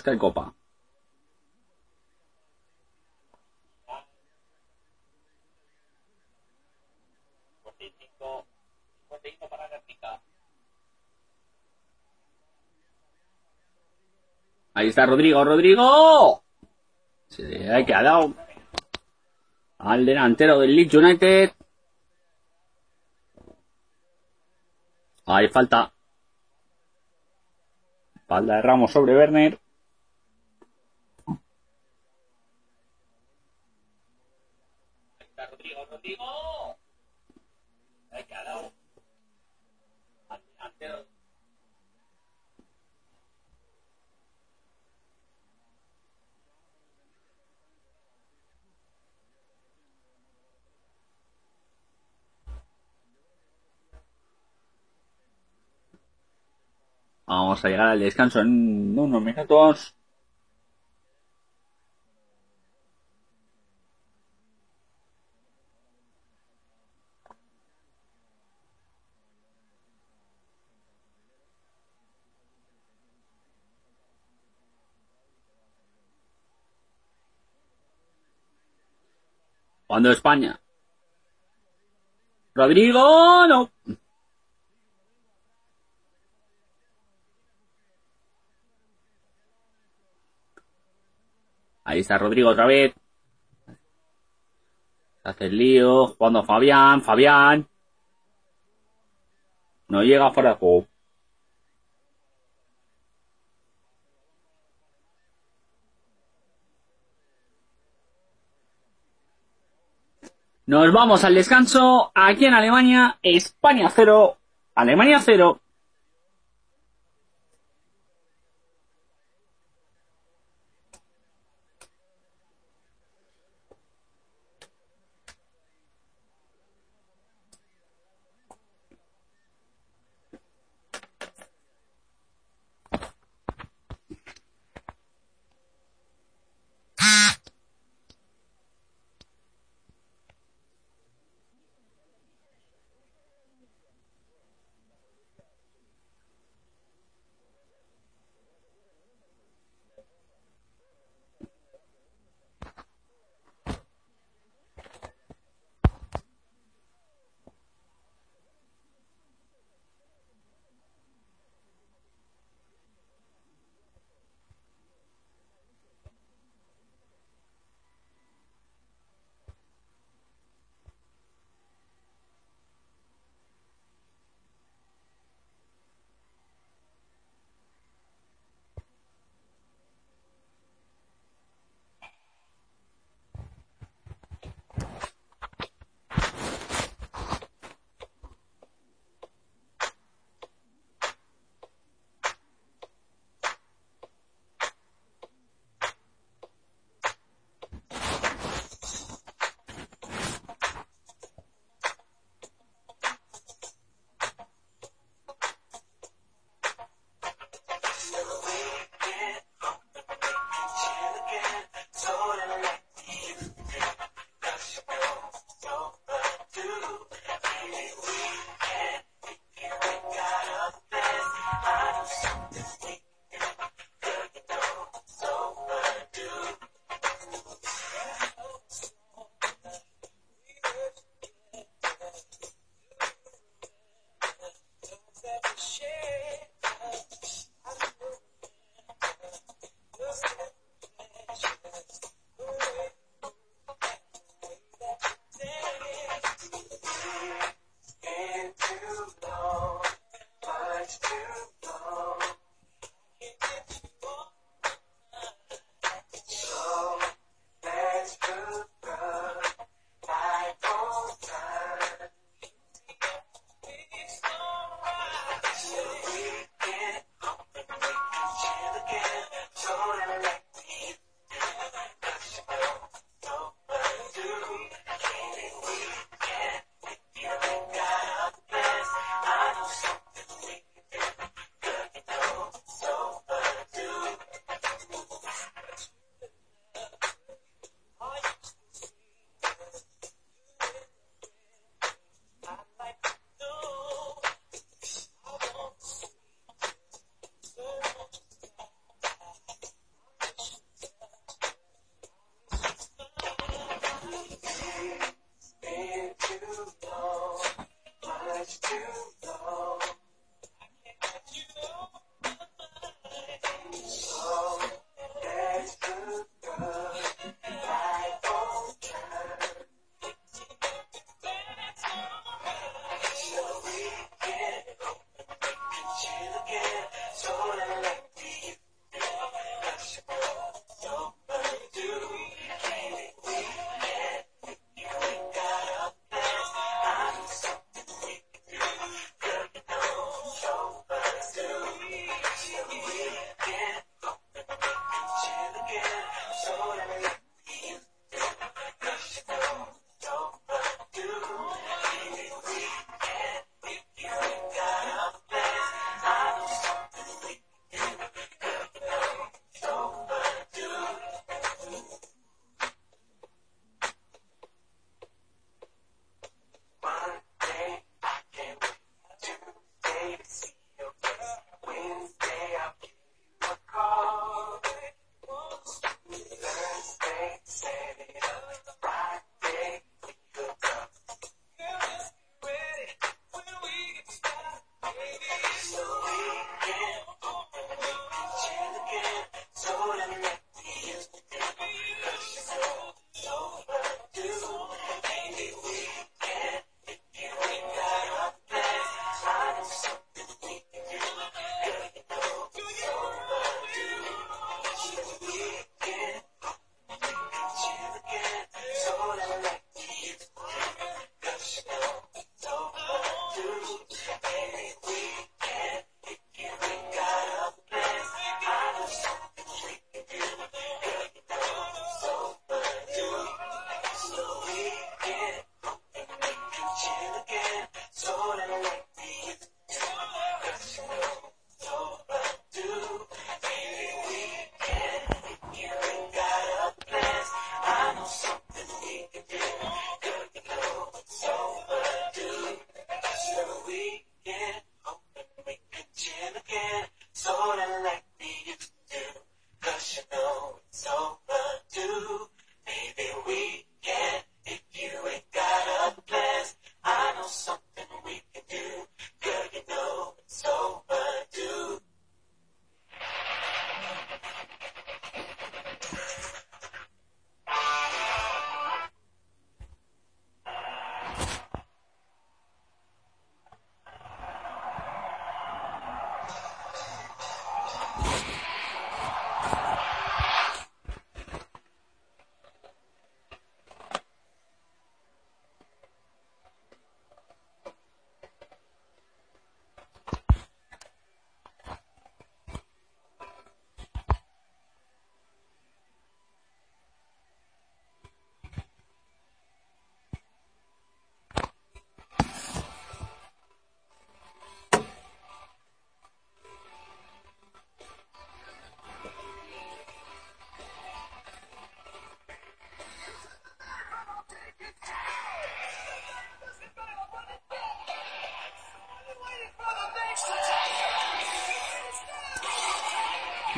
S1: Ahí está Rodrigo, Rodrigo. Se ha quedado al delantero del Leeds United. Ahí falta. Falta de Ramos sobre Werner. Ahí está Rodrigo, Rodrigo. Vamos a llegar al descanso en unos minutos. Cuando España. Rodrigo, no. Ahí está Rodrigo otra vez. Hace el lío. Jugando Fabián. Fabián. No llega fuera de juego. Nos vamos al descanso aquí en Alemania. España 0. Alemania 0.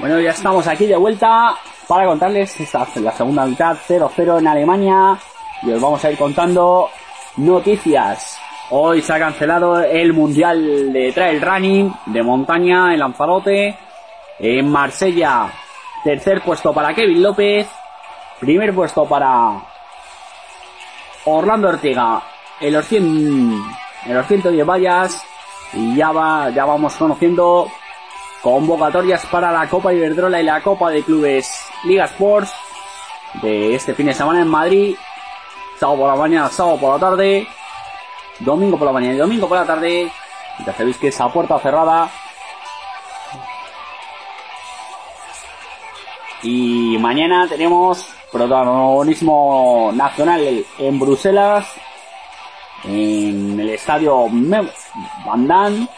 S1: Bueno, ya estamos aquí de vuelta para contarles esta, la segunda mitad 0-0 en Alemania y os vamos a ir contando noticias. Hoy se ha cancelado el Mundial de Trail Running de montaña en Lanzarote. En Marsella, tercer puesto para Kevin López. Primer puesto para Orlando Ortega en los 100, en los 110 vallas. Y ya va, ya vamos conociendo convocatorias para la Copa Iberdrola y la Copa de Clubes Liga Sports de este fin de semana en Madrid. Sábado por la mañana, sábado por la tarde, domingo por la mañana y domingo por la tarde. Ya sabéis que esa puerta cerrada. Y mañana tenemos protagonismo nacional en Bruselas, en el estadio Van Damme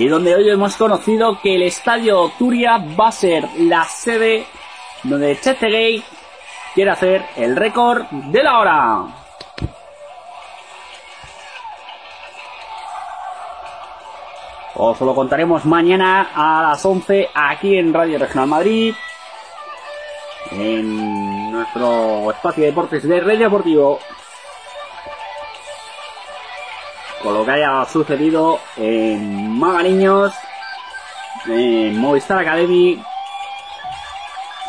S1: y donde hoy hemos conocido que el estadio Turia va a ser la sede donde Gay quiere hacer el récord de la hora. Os lo contaremos mañana a las 11 aquí en Radio Regional Madrid, en nuestro espacio de deportes de Red Deportivo. Con lo que haya sucedido en Magariños, en Movistar Academy,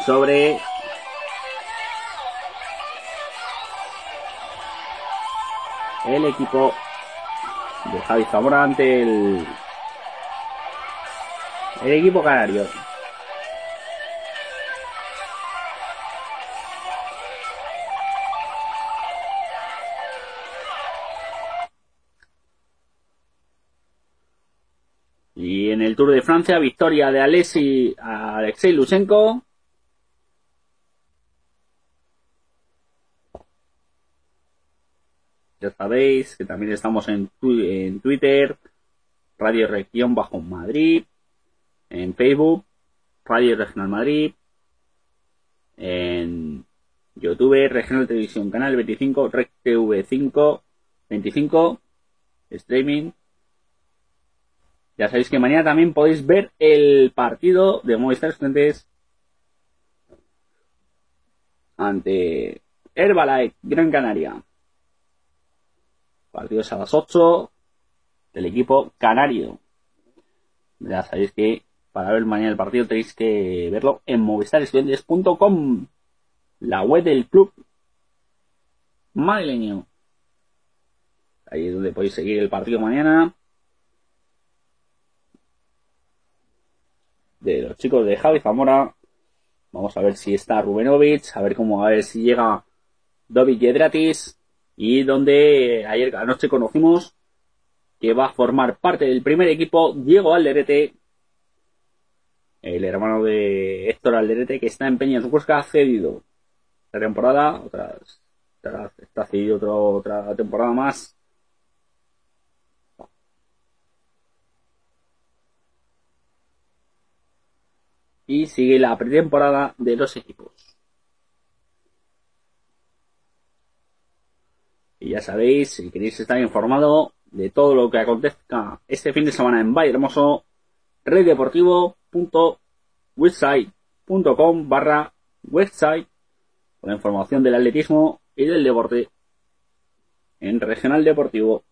S1: sobre el equipo de Javi Zamora ante el, el equipo canario. El Tour de Francia, victoria de Alexei, Alexei Lushenko. Ya sabéis que también estamos en, en Twitter, Radio Región Bajo Madrid, en Facebook, Radio Regional Madrid, en YouTube, Regional Televisión, Canal 25, Rec TV 5, 25, streaming, ya sabéis que mañana también podéis ver el partido de Movistar Estudiantes ante Herbalife Gran Canaria. Partidos a las 8 del equipo canario. Ya sabéis que para ver mañana el partido tenéis que verlo en movistarestudiantes.com, la web del club madrileño. Ahí es donde podéis seguir el partido mañana. De los chicos de Javi Zamora. Vamos a ver si está Rubenovic, a ver cómo, a ver si llega Dovi Yedratis y donde ayer anoche conocimos que va a formar parte del primer equipo Diego Alderete, el hermano de Héctor Alderete que está en Peña ha cedido esta temporada, otra, está cedido otra temporada más y sigue la pretemporada de los equipos. Y ya sabéis, si queréis estar informado de todo lo que acontezca este fin de semana en Valle Hermoso, reddeportivo.website.com barra website con la información del atletismo y del deporte en Regional Deportivo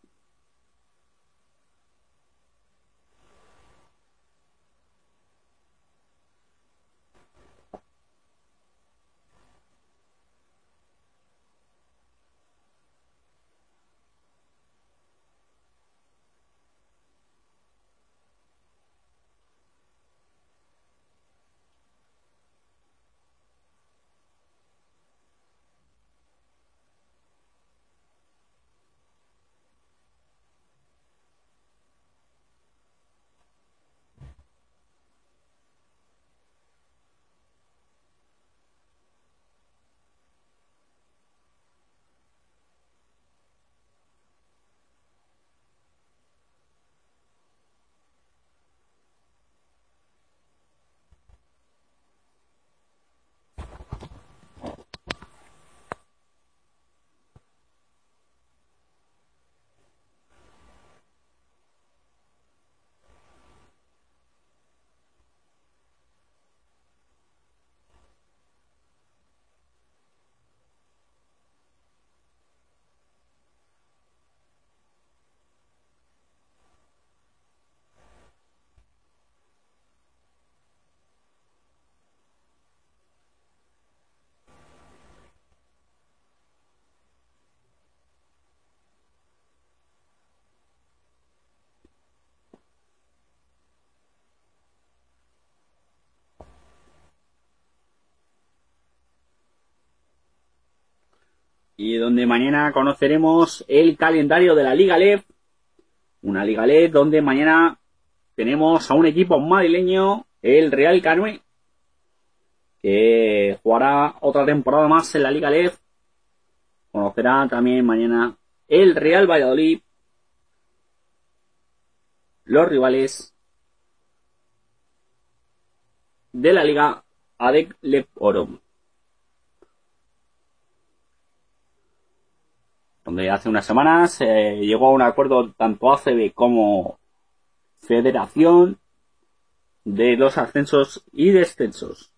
S1: y donde mañana conoceremos el calendario de la Liga LED. Una Liga LED donde mañana tenemos a un equipo madrileño, el Real Canoe, que jugará otra temporada más en la Liga LED. Conocerá también mañana el Real Valladolid, los rivales de la Liga ADEC Le Oro. Donde hace unas semanas eh, llegó a un acuerdo tanto ACB como Federación de los ascensos y descensos.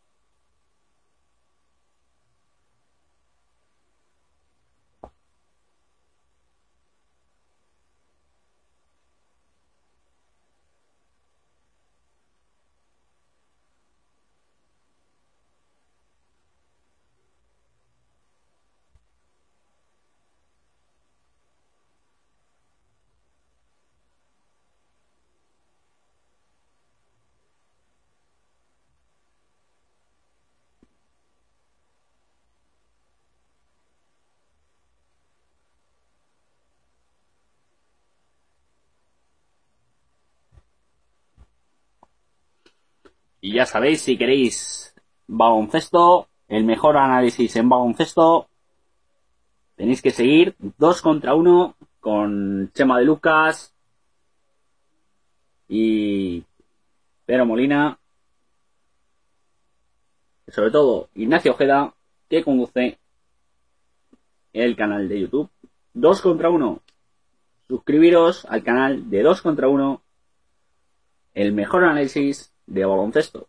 S1: Ya sabéis, si queréis baloncesto, el mejor análisis en baloncesto, tenéis que seguir dos contra uno con Chema de Lucas y Pedro Molina. Sobre todo Ignacio Ojeda, que conduce el canal de YouTube. Dos contra uno. Suscribiros al canal de dos contra uno. El mejor análisis de baloncesto.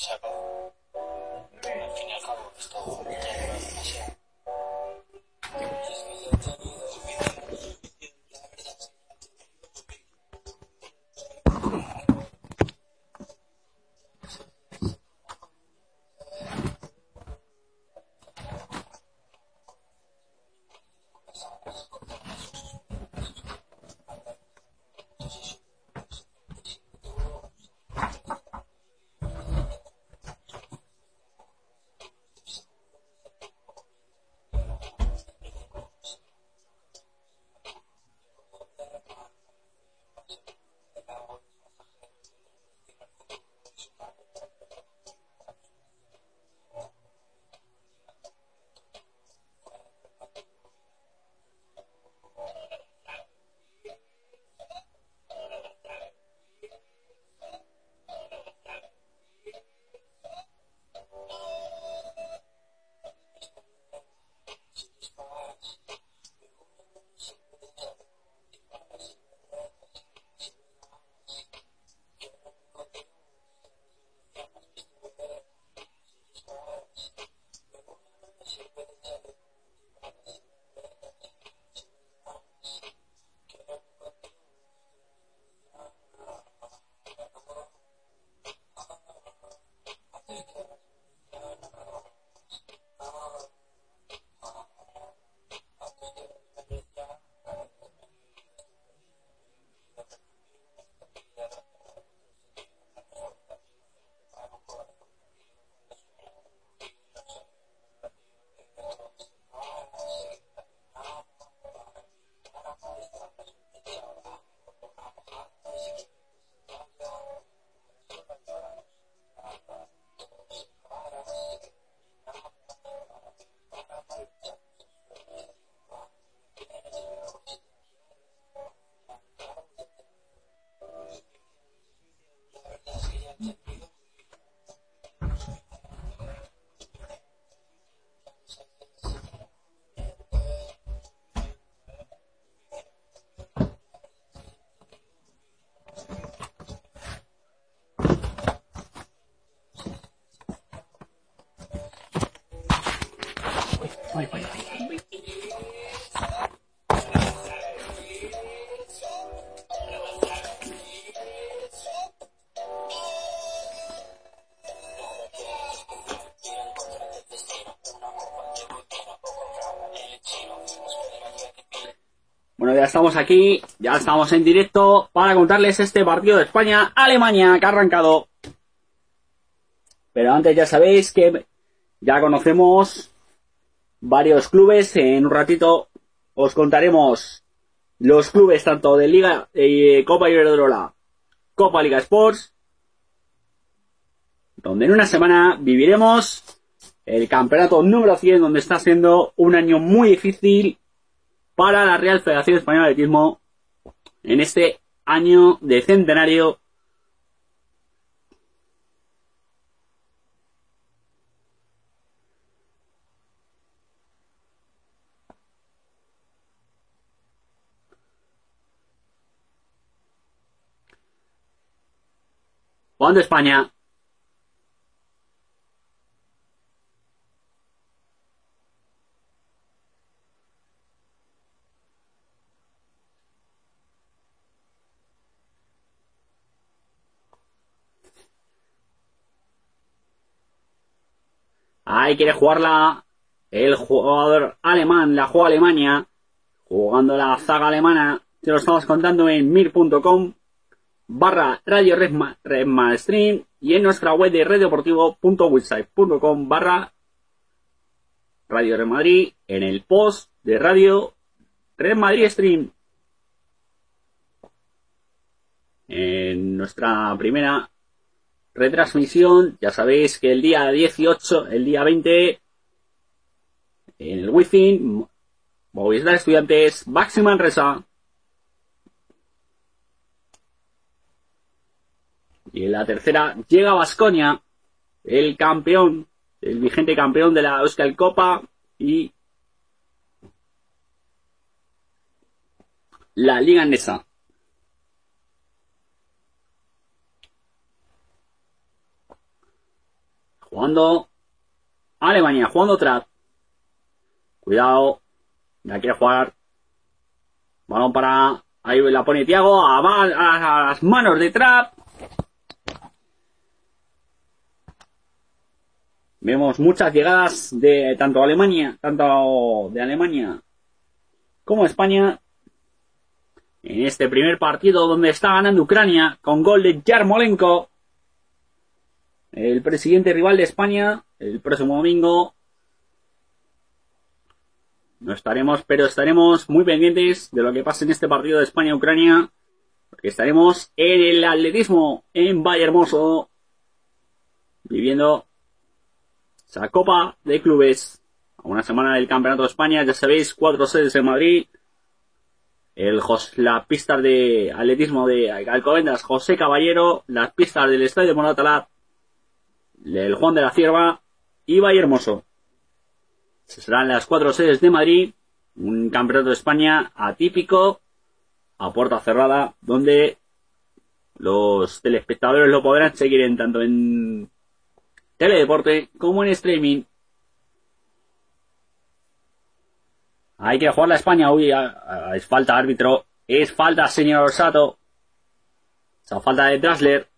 S1: i Al final, como esto. Bueno, ya estamos aquí, ya estamos en directo para contarles este partido de España-Alemania que ha arrancado. Pero antes ya sabéis que ya conocemos varios clubes. En un ratito os contaremos los clubes tanto de Liga eh, Copa Iberdrola, Copa Liga Sports, donde en una semana viviremos el campeonato número 100, donde está siendo un año muy difícil para la Real Federación Española de Atletismo en este año de centenario Cuando España Ahí quiere jugarla el jugador alemán, la juega Alemania, jugando la zaga alemana. Te lo estamos contando en mir.com barra Radio Redma, Stream y en nuestra web de radiodeportivo.website.com barra Radio Red Madrid en el post de Radio Red Madrid Stream. En nuestra primera retransmisión, ya sabéis que el día 18, el día 20, en el Wi-Fi, Movistar Estudiantes, Máxima Resa, Y en la tercera llega Vasconia, el campeón, el vigente campeón de la Euskal Copa y la Liga Andesa. Jugando Alemania, jugando Trap. Cuidado, ya quiere jugar. Balón para. Ahí la pone Tiago a, a las manos de Trap. Vemos muchas llegadas de tanto Alemania, tanto de Alemania como España en este primer partido donde está ganando Ucrania con gol de Yarmolenko, el presidente rival de España, el próximo domingo. No estaremos, pero estaremos muy pendientes de lo que pase en este partido de España-Ucrania, porque estaremos en el atletismo en Valle Hermoso, viviendo esa Copa de Clubes. Una semana del Campeonato de España, ya sabéis, cuatro sedes en Madrid. El, la pista de atletismo de Alcobendas, José Caballero, las pistas del Estadio Moratalá, el Juan de la Cierva y Valle Hermoso. Serán las cuatro sedes de Madrid, un campeonato de España atípico, a puerta cerrada, donde los telespectadores lo podrán seguir en tanto en teledeporte como en streaming. Hay que jugar la España. Uy, es falta árbitro. Es falta, señor Sato. Esa falta de Drasler.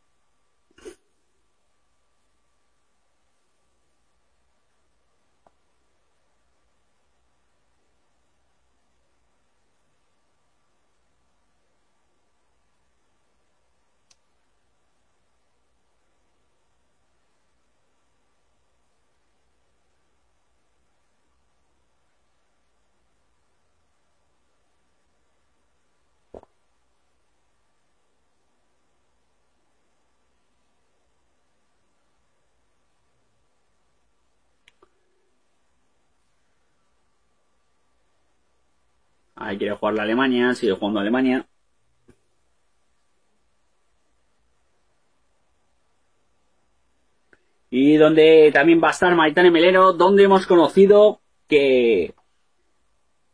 S1: Ahí quiere jugar la Alemania, sigue jugando Alemania. Y donde también va a estar Maitane Melero, donde hemos conocido que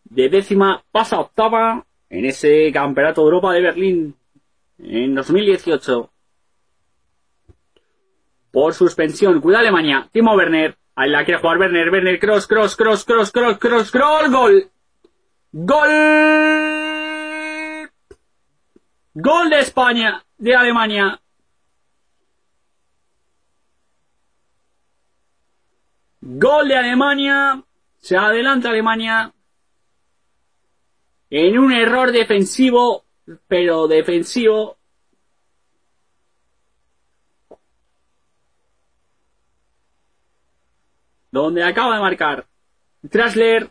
S1: de décima pasa octava en ese Campeonato de Europa de Berlín en 2018. Por suspensión, cuida Alemania, Timo Werner, ahí la quiere jugar Werner, Werner, cross, cross, cross, cross, cross, cross, cross, gol. Gol. Gol de España, de Alemania. Gol de Alemania. Se adelanta Alemania. En un error defensivo, pero defensivo. Donde acaba de marcar Trasler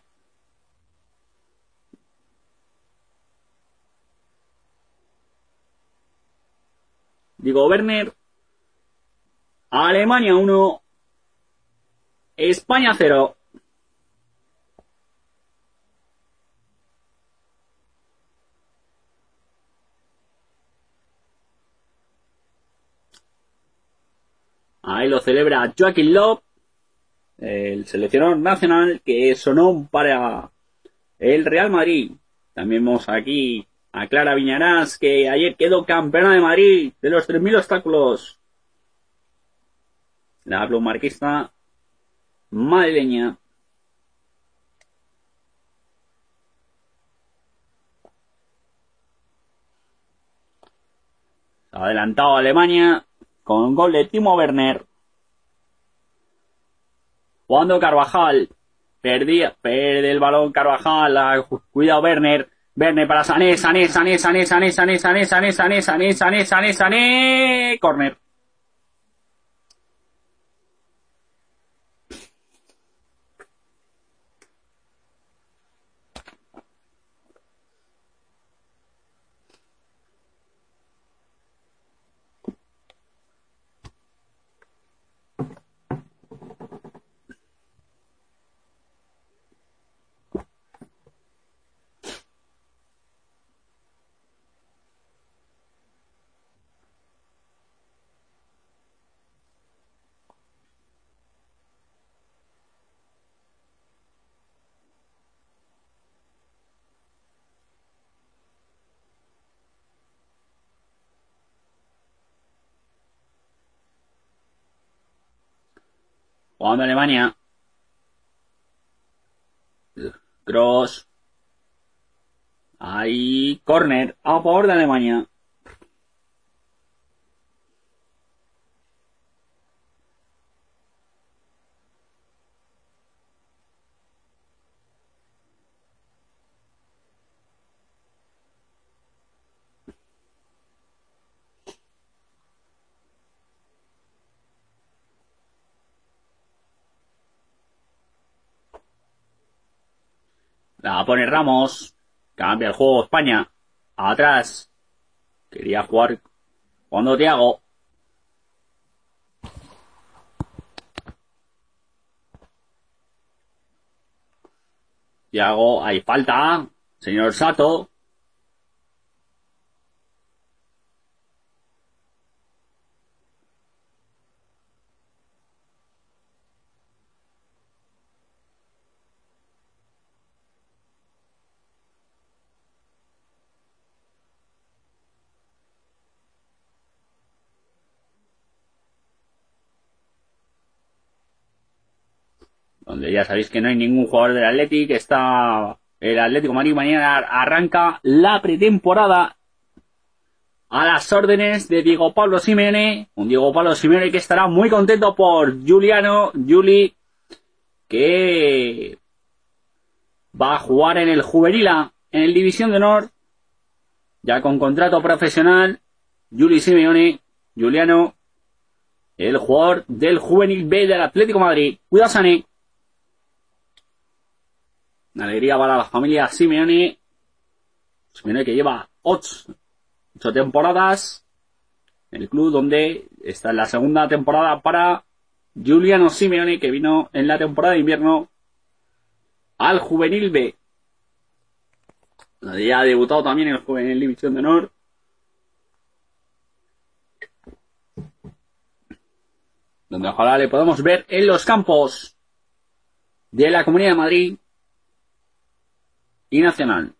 S1: digo Werner, Alemania 1, España 0. Ahí lo celebra Joaquín Love, el seleccionador nacional que sonó para el Real Madrid. También vemos aquí a Clara Viñarás, que ayer quedó campeona de Madrid de los 3.000 obstáculos. La marquista madrileña. Adelantado Alemania con gol de Timo Werner. Jugando Carvajal. Perdía, perde el balón Carvajal. Cuidado Werner. Werner para Sané, Sané, Sané, Sané, Sané, Sané, Sané, Sané, Sané, Sané, Sané, Sané, Sané, corner. Jugando Alemania. Cross. Ahí, corner a favor de Alemania. La pone Ramos. Cambia el juego España. Atrás. Quería jugar cuando Tiago. Tiago, hay falta. Señor Sato. Ya sabéis que no hay ningún jugador del Atlético, está el Atlético Madrid mañana arranca la pretemporada a las órdenes de Diego Pablo Simeone, un Diego Pablo Simeone que estará muy contento por Juliano, Juli, que va a jugar en el Juvenila, en el División de Honor, ya con contrato profesional, Juli Simeone, Juliano, el jugador del Juvenil B del Atlético Madrid. Cuidado, Sané. Una alegría para la familia Simeone. Simeone que lleva ocho, temporadas en el club donde está en la segunda temporada para Giuliano Simeone que vino en la temporada de invierno al Juvenil B. Donde ya ha debutado también en el Juvenil División de Honor. Donde ojalá le podamos ver en los campos de la Comunidad de Madrid y Nacional.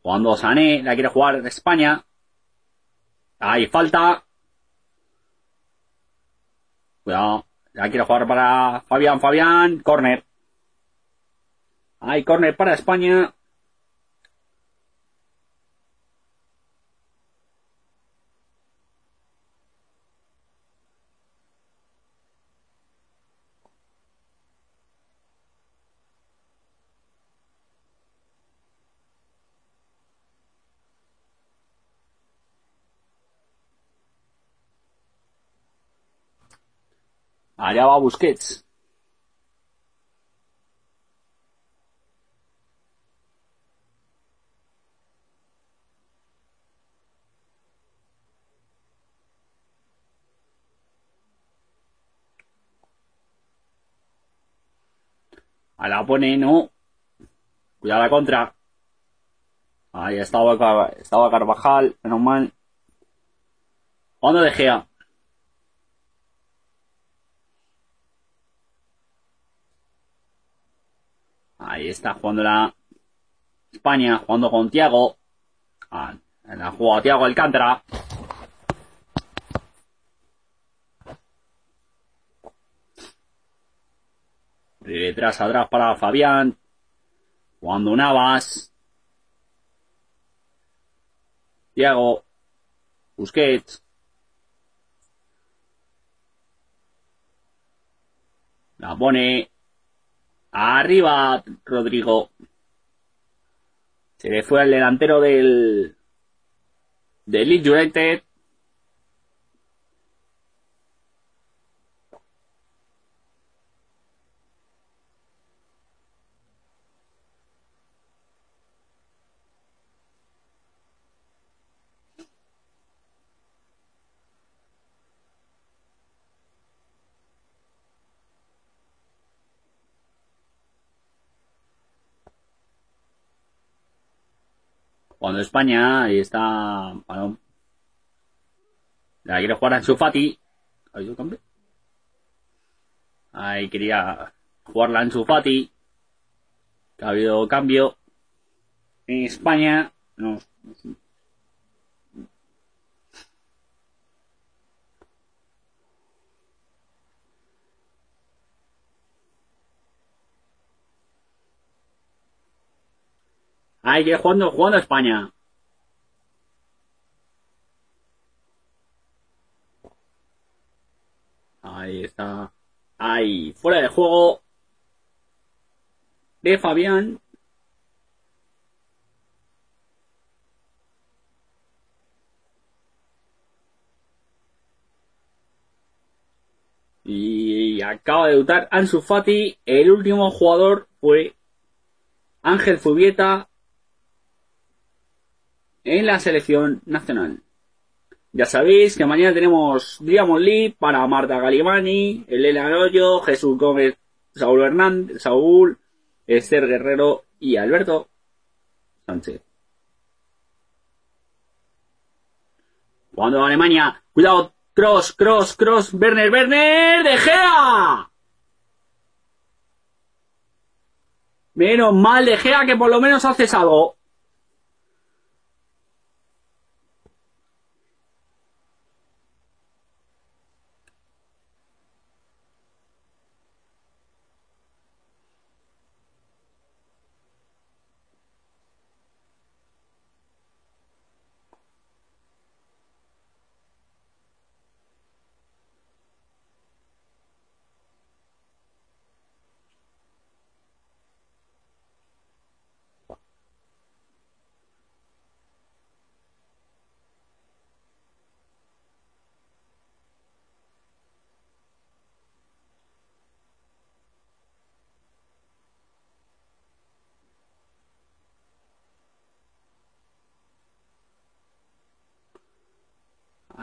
S1: Cuando Sané la quiere jugar de España. Hay falta. Cuidado. La quiere jugar para Fabián, Fabián. Corner. Hay corner para España. Allá va Busquets. A la pone, no. Cuidado la contra. Ahí estaba, estaba Carvajal, menos mal. ¿Cuándo De Gea. Ahí está jugando la España, jugando con Tiago. Ah, la juega Tiago Alcántara. Detrás atrás para Fabián. Jugando Navas. Tiago. Busquets. La pone arriba Rodrigo. Se le fue al delantero del, del Leeds United. Cuando España está balón. La quiere jugar a Fati. ¿Ahí quería jugarla Fati. Que ha habido cambio. En España. No. Ahí que jugando, jugando España. Ahí está. Ahí, fuera de juego. De Fabián. Y acaba de debutar Ansu Fati. El último jugador fue Ángel Zubieta en la selección nacional. Ya sabéis que mañana tenemos Diamond League para Marta Galimani, Elena Arroyo, Jesús Gómez, Saúl Hernández, Saúl, Esther Guerrero y Alberto Sánchez. Cuando Alemania, cuidado, cross, cross, cross, Werner, Werner, de Gea. Menos mal de Gea que por lo menos haces algo.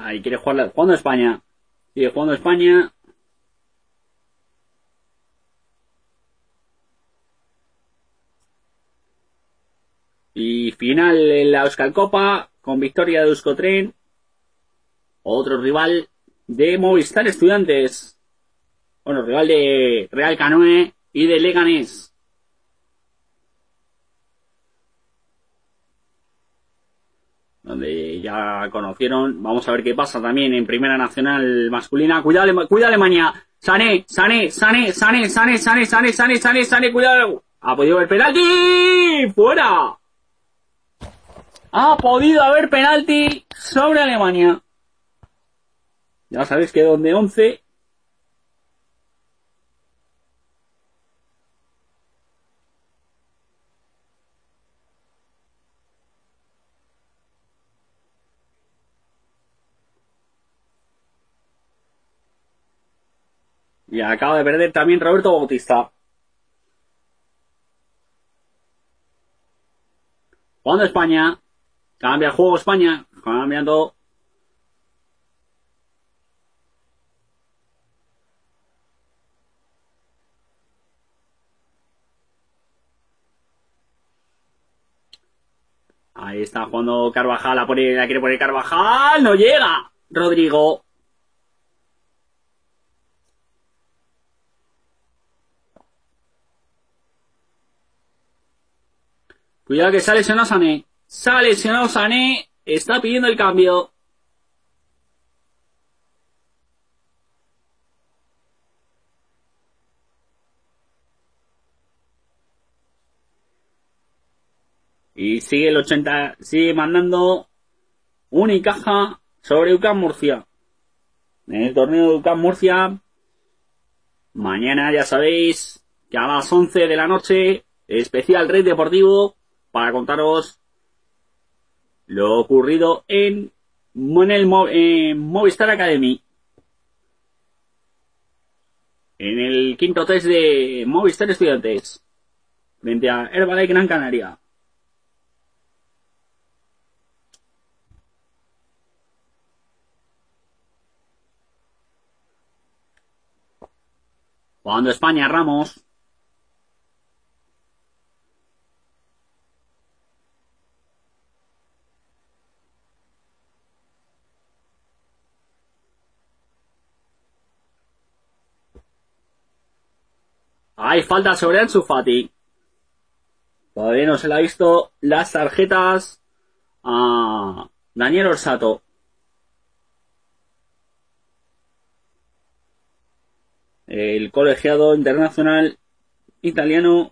S1: Ahí quiere jugar jugando España. Sigue jugando España. Y final en la Euskal Copa con victoria de Euskotren. Otro rival de Movistar Estudiantes. Bueno, rival de Real Canoe y de Leganés. Donde ya conocieron. Vamos a ver qué pasa también en Primera Nacional masculina. Cuidado, cuidado Alemania. Sané, Sané, Sané, Sané, Sané, Sané, Sané, Sané, Sané, Sané, cuidado. Ha podido haber penalti. Fuera. Ha podido haber penalti sobre Alemania. Ya sabéis que donde 11 Y acaba de perder también Roberto Bautista. Cuando España. Cambia el juego España. Cambiando. Ahí está jugando Carvajal, la, pone, la quiere poner Carvajal, no llega. Rodrigo. Cuidado que sale lesionado Sané. Sale lesionado Sané. Está pidiendo el cambio. Y sigue el 80, sigue mandando caja sobre UCAM Murcia. En el torneo de UCAM Murcia Mañana ya sabéis que a las 11 de la noche, especial Red Deportivo, para contaros lo ocurrido en, en el en Movistar Academy. En el quinto test de Movistar Estudiantes. Frente a Herbalife Gran Canaria. Cuando España Ramos. Falta sobre Ansu Fati. Todavía no se le ha visto las tarjetas a Daniel Orsato. el colegiado internacional italiano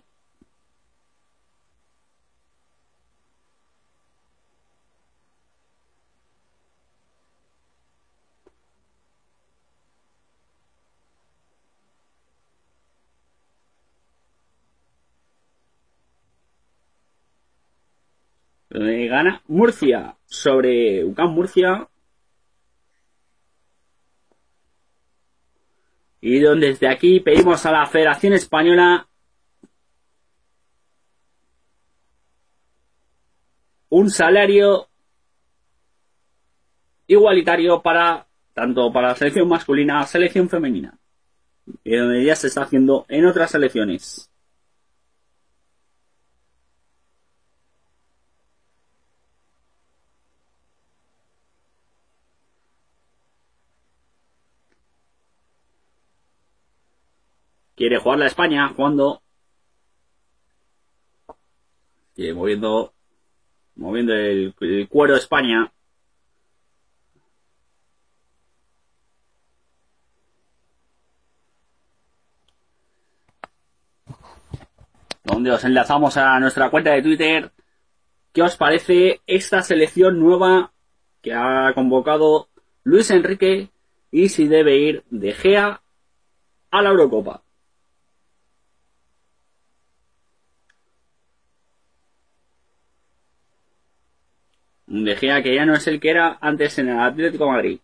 S1: gana Murcia sobre UCAM Murcia. Y donde desde aquí pedimos a la Federación Española un salario igualitario para tanto para la selección masculina, selección femenina, y donde ya se está haciendo en otras selecciones. Quiere jugar la España jugando. Y moviendo moviendo el, cuero España. Donde os enlazamos a nuestra cuenta de Twitter. ¿qué os parece esta selección nueva que ha convocado Luis Enrique y si debe ir de Gea a la Eurocopa De que ya no es el que era antes en el Atlético Madrid.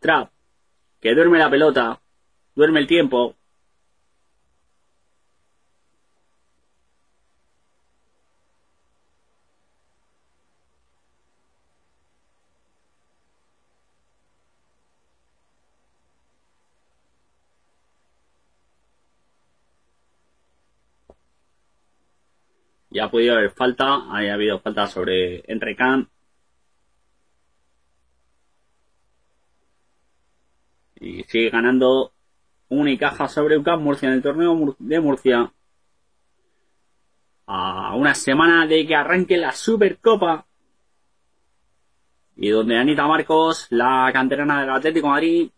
S1: Trap, que duerme la pelota, duerme el tiempo, ya ha podido haber falta, haya habido falta sobre Enrecam. Y sigue ganando Unicaja sobre UCAM Murcia en el torneo de Murcia. A una semana de que arranque la Supercopa. Y donde Anita Marcos, la canterana del Atlético Madrid,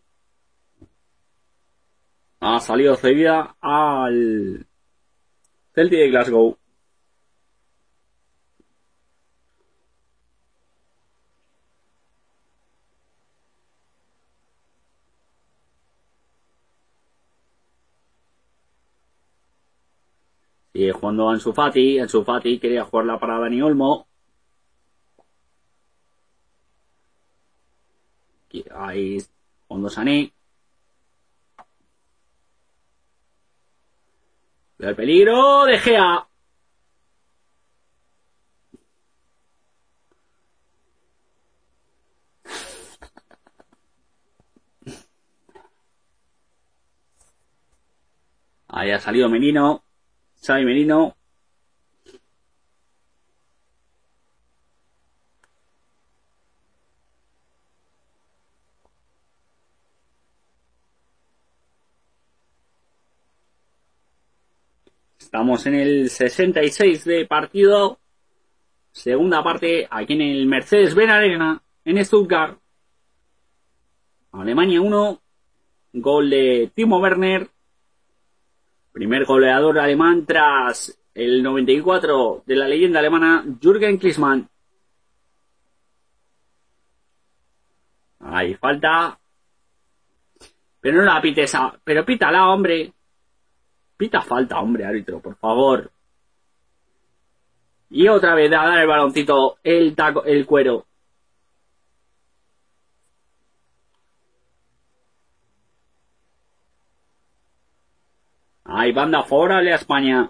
S1: ha salido cedida al Celtic de Glasgow. Y jugando Ansu Fati, Ansu Fati quería jugarla para Dani Olmo. Ahí Hondo Sané. el peligro de Gea. Ahí ha salido Menino. Xavi Merino. Estamos en el 66 de partido. Segunda parte aquí en el Mercedes-Benz Arena en Stuttgart. Alemania 1. Gol de Timo Werner. Primer goleador alemán tras el 94 de la leyenda alemana Jürgen Klinsmann. Ahí falta. Pero no la pites a... Pero pítala, hombre. Pita falta, hombre, árbitro, por favor. Y otra vez a dar el baloncito, el taco, el cuero. Hay banda favorable a España.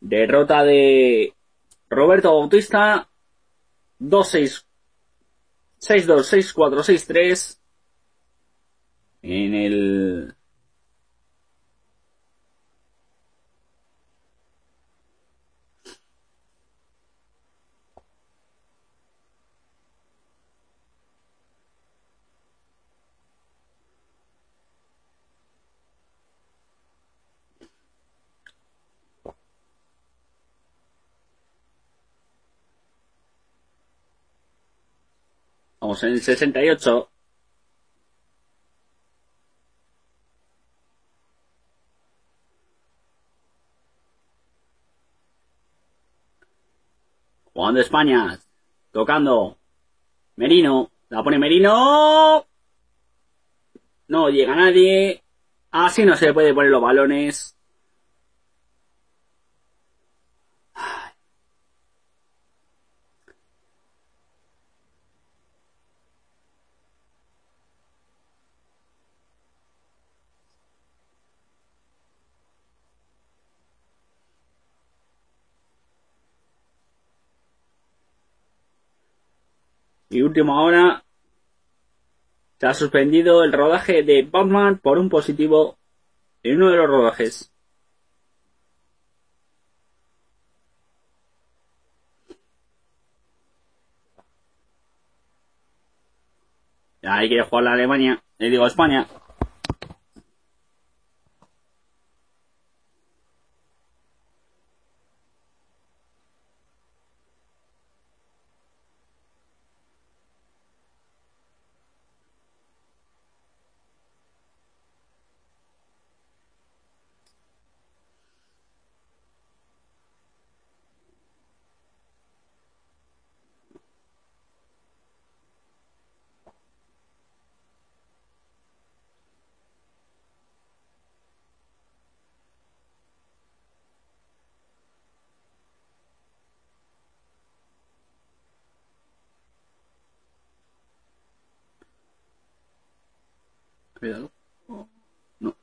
S1: Derrota de Roberto Bautista. 2-6. 6-2, 6-4, 6-3. En el en el 68. Jugando España. Tocando. Merino. La pone Merino. No llega nadie. Así no se puede poner los balones. Y última hora, se ha suspendido el rodaje de Batman por un positivo en uno de los rodajes. Hay que jugar la Alemania, le digo España. Cuidado. No.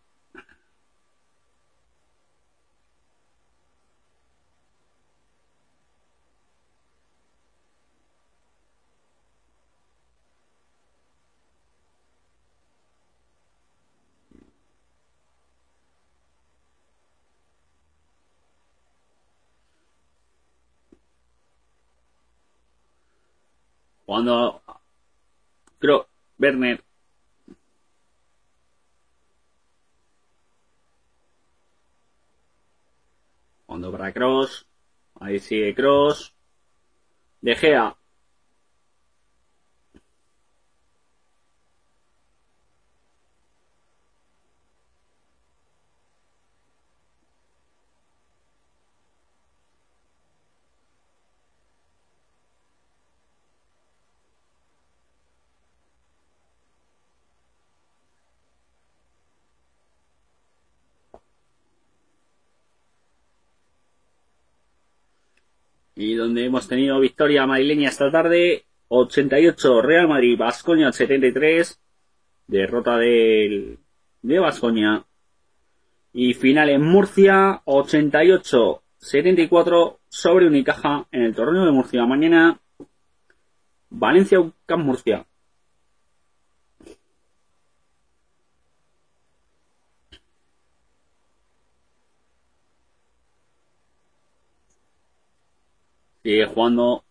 S1: Cuando creo Werner Cuando para Cross. Ahí sigue Cross. De Gea. Y donde hemos tenido victoria madrileña esta tarde, 88 Real Madrid, Vascoña 73, derrota del, de Vascoña y final en Murcia 88 74 sobre Unicaja en el torneo de Murcia. Mañana Valencia Camp Murcia. Sigue jugando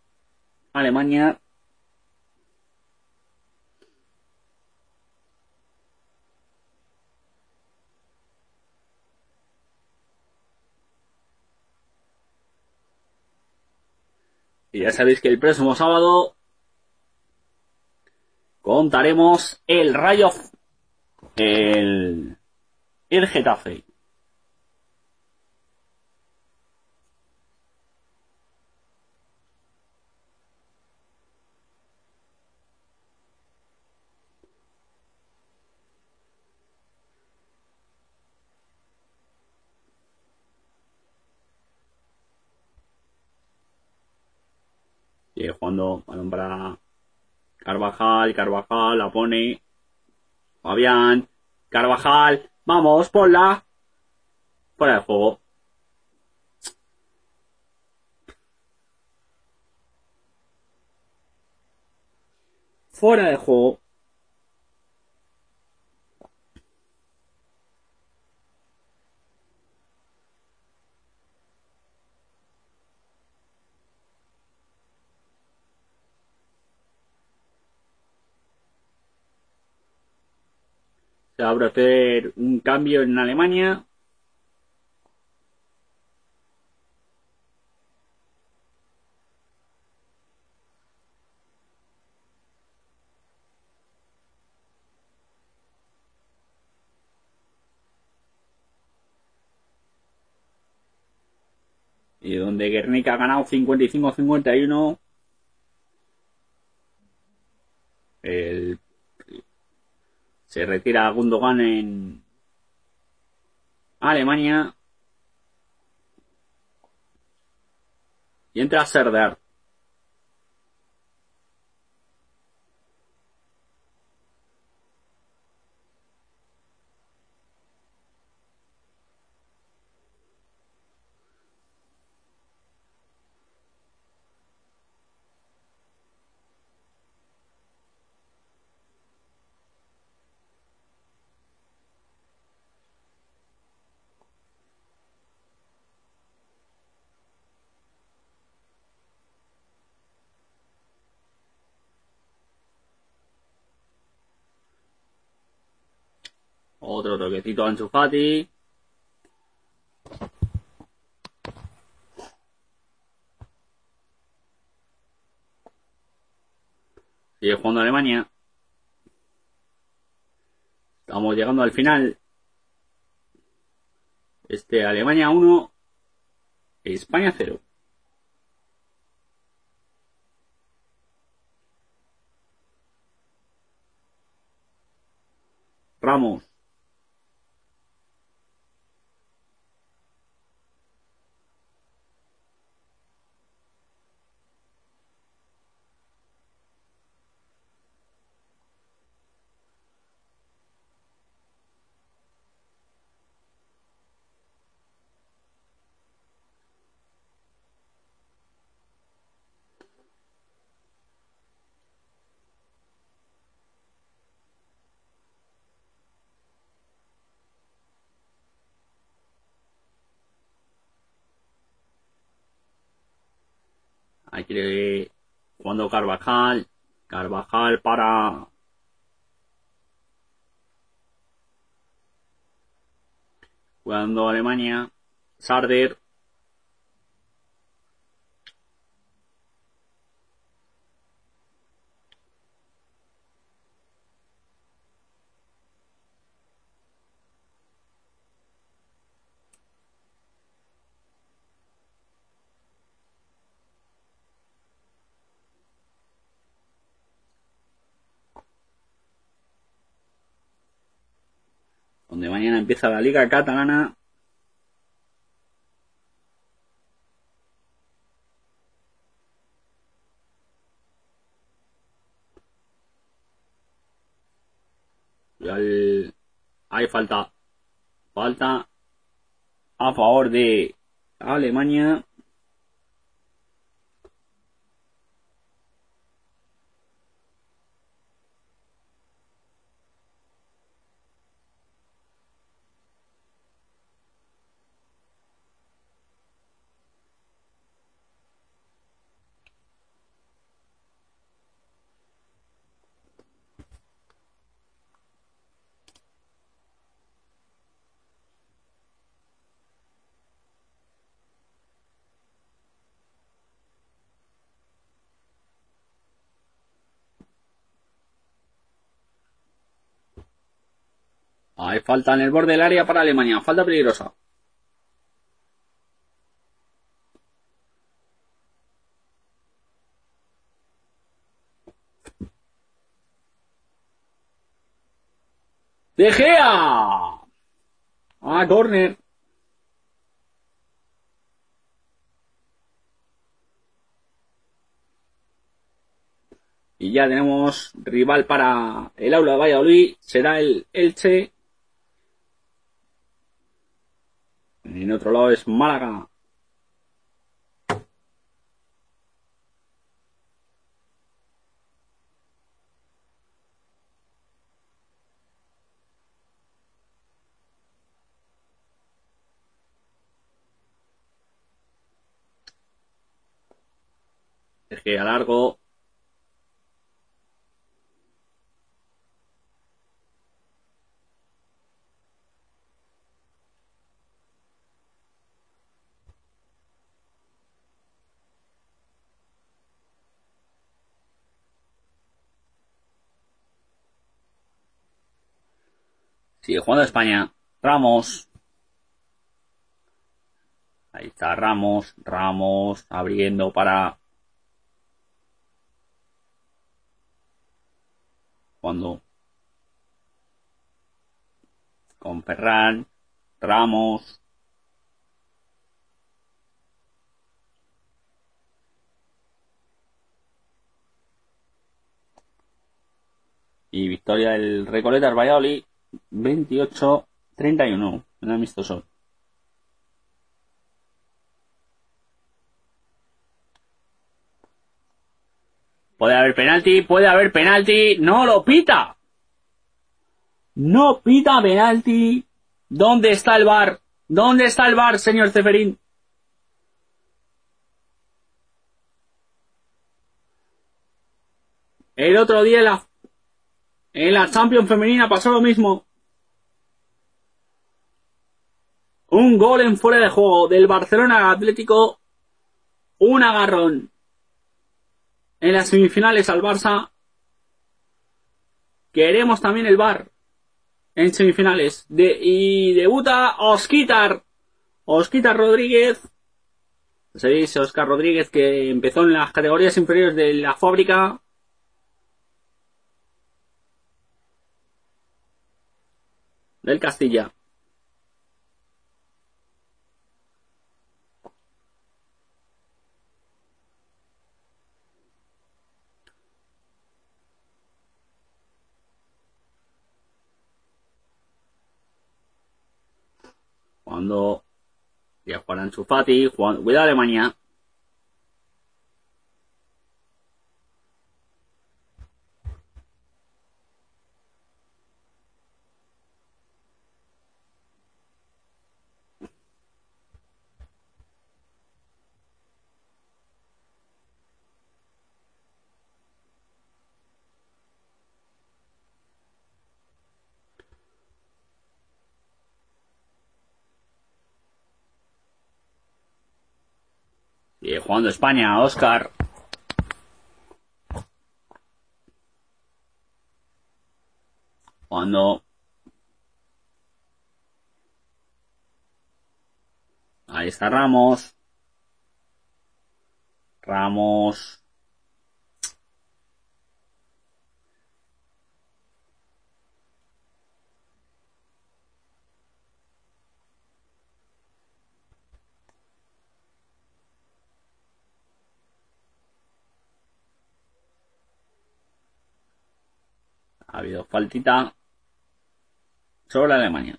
S1: Alemania. Y ya sabéis que el próximo sábado contaremos el Rayo, el, el Getafe. Sigue jugando balón para Carvajal, Carvajal la pone. Fabián, Carvajal, vamos, ponla. Fuera de juego. Fuera de juego. Se va a hacer un cambio en Alemania. y donde Guernica ha ganado 55-51. El se retira Gundogan en Alemania. Y entra Serdar. Otro toquecito a Ansu Fati. Sigue jugando Alemania. Estamos llegando al final. Este Alemania 1, España 0. Ramos. Aquí jugando Carvajal. Carvajal para jugando Alemania. Sarder. Donde mañana empieza la Liga Catalana. Y hay falta, falta a favor de Alemania. Hay falta en el borde del área para Alemania. Falta peligrosa. De Gea. Ah, corner. Y ya tenemos rival para el aula de Valladolid. Será el Elche. En otro lado es Málaga. Es que a largo Sigue jugando España. Ramos. Ahí está Ramos. Ramos abriendo para. Cuando. Con Ferran. Ramos. Y victoria del Recoletas Valladolid 28-31 en amistoso. Puede haber penalti, puede haber penalti, no lo pita. No pita penalti. ¿Dónde está el bar? ¿Dónde está el bar, señor Ceferín? El otro día la en la Champions femenina pasó lo mismo. Un gol en fuera de juego del Barcelona Atlético. Un agarrón. En las semifinales al Barça. Queremos también el Bar. En semifinales. De, y debuta Osquitar. Osquitar Rodríguez. Se dice Oscar Rodríguez que empezó en las categorías inferiores de la fábrica del Castilla. Cuando ya jugarán su Fati, cuida Jugando España, Oscar. Cuando Ahí está Ramos. Ramos. Habido faltita sobre Alemania.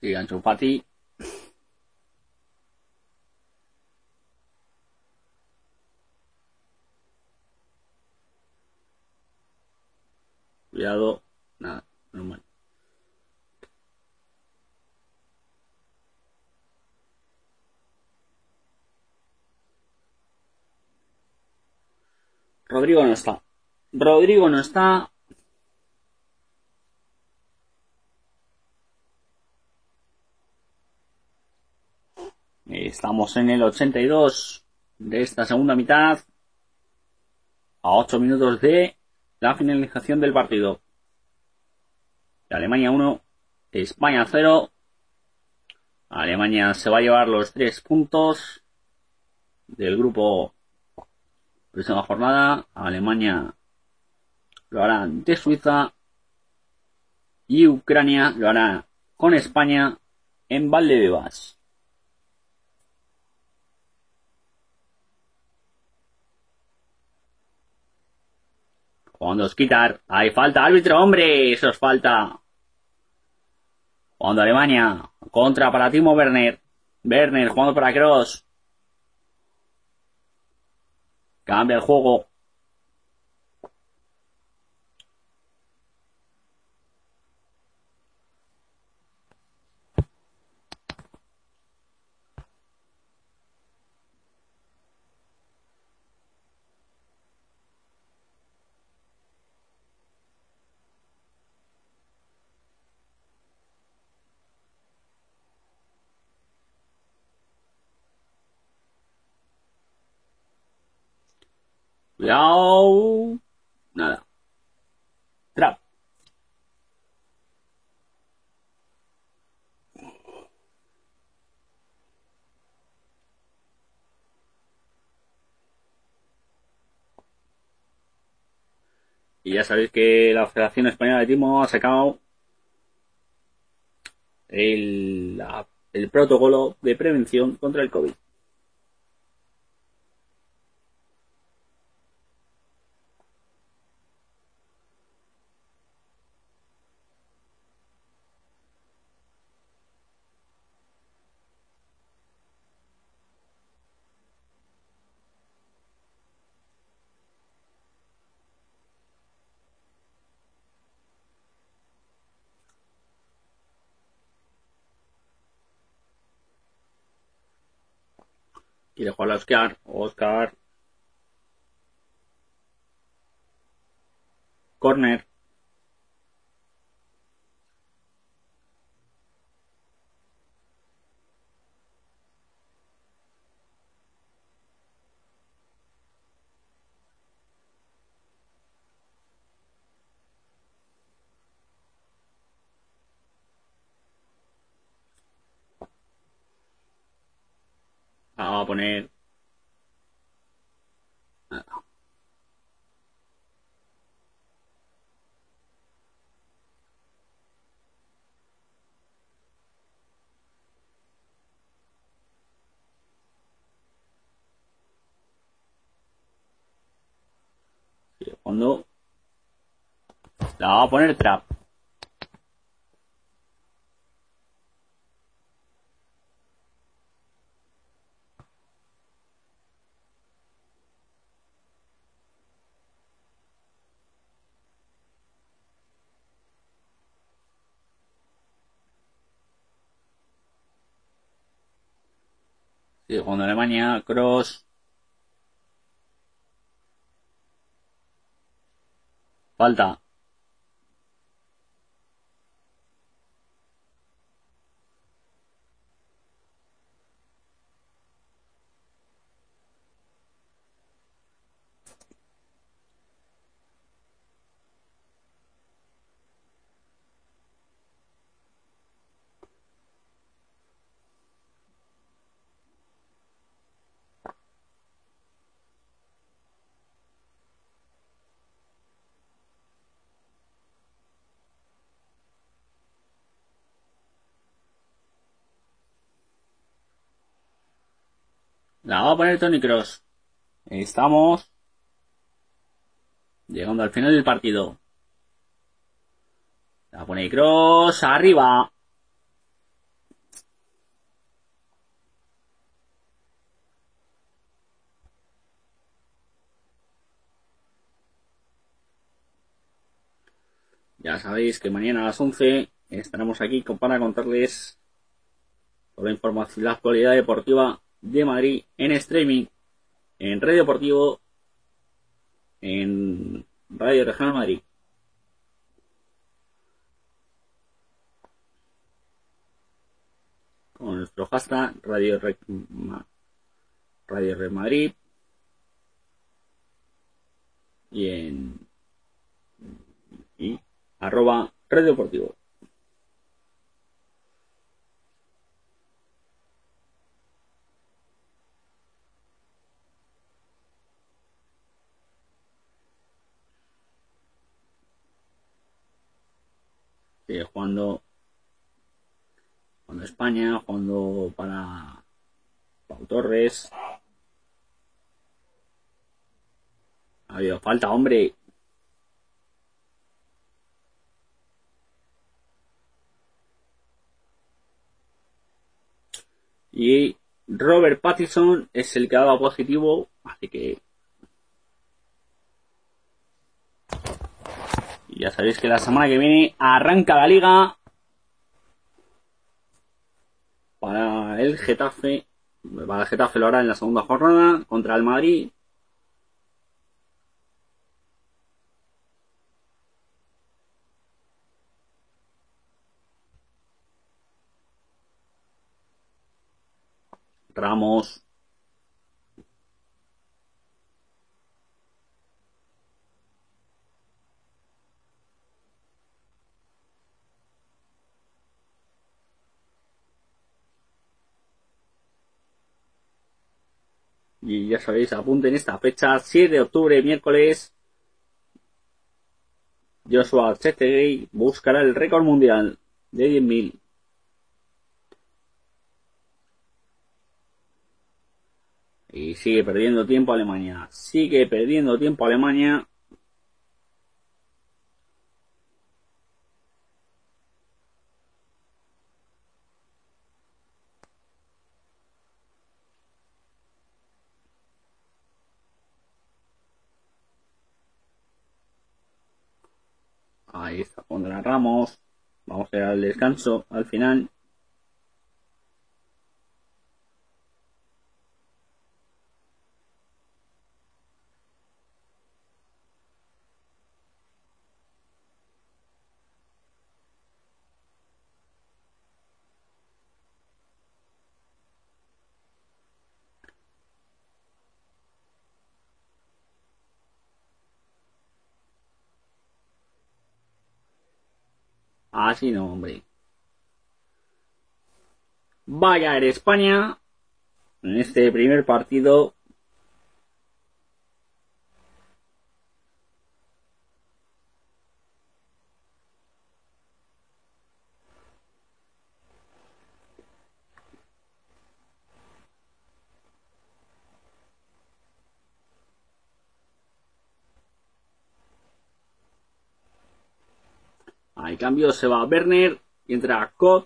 S1: Sigan su Fati. Cuidado. Nada, normal. Rodrigo no está. Rodrigo no está. Estamos en el 82 de esta segunda mitad. A 8 minutos de la finalización del partido. Alemania 1, España 0. Alemania se va a llevar los 3 puntos del grupo Próxima jornada, Alemania lo hará de Suiza. y Ucrania lo hará con España en Valdebebas. Cuando os quitar, hay falta, árbitro, hombre, eso os falta. Cuando Alemania, contra para Timo Werner. Werner jugando para Cross. Cambia el Cuidado. Nada. Trap. Y ya sabéis que la Federación Española de Timo ha sacado el, el protocolo de prevención contra el COVID. Quiere jugar a Oscar. Oscar. Corner. Vamos a poner. Nada. Sigue jugando. La vamos a poner trap. Sigue jugando Alemania. Cross. Falta. La va a poner Tony Cross. Estamos llegando al final del partido. La pone Cross arriba. Ya sabéis que mañana a las 11 estaremos aquí para contarles toda la información, la actualidad deportiva de Madrid en streaming, en Radio Deportivo, en Radio Regional Madrid. Con nuestro hashtag Radio Rec, Radio Red Madrid y en y arroba Radio Deportivo. Sigue jugando. Jugando España, jugando para Pau Torres. Ha habido falta, hombre. Y Robert Pattinson es el que ha dado positivo, así que... ya sabéis que la semana que viene arranca la liga para el Getafe. Para el Getafe lo hará en la segunda jornada contra el Madrid. Ramos. Y ya sabéis, apunten esta fecha, 7 de octubre, miércoles. Joshua Chetegui buscará el récord mundial de 10.000. Y sigue perdiendo tiempo Alemania. Sigue perdiendo tiempo Alemania. Ahí está contra Ramos. Vamos a ir al descanso al final. Así no, hombre. Vaya a España en este primer partido. Hay cambio, se va Werner y entra Cod.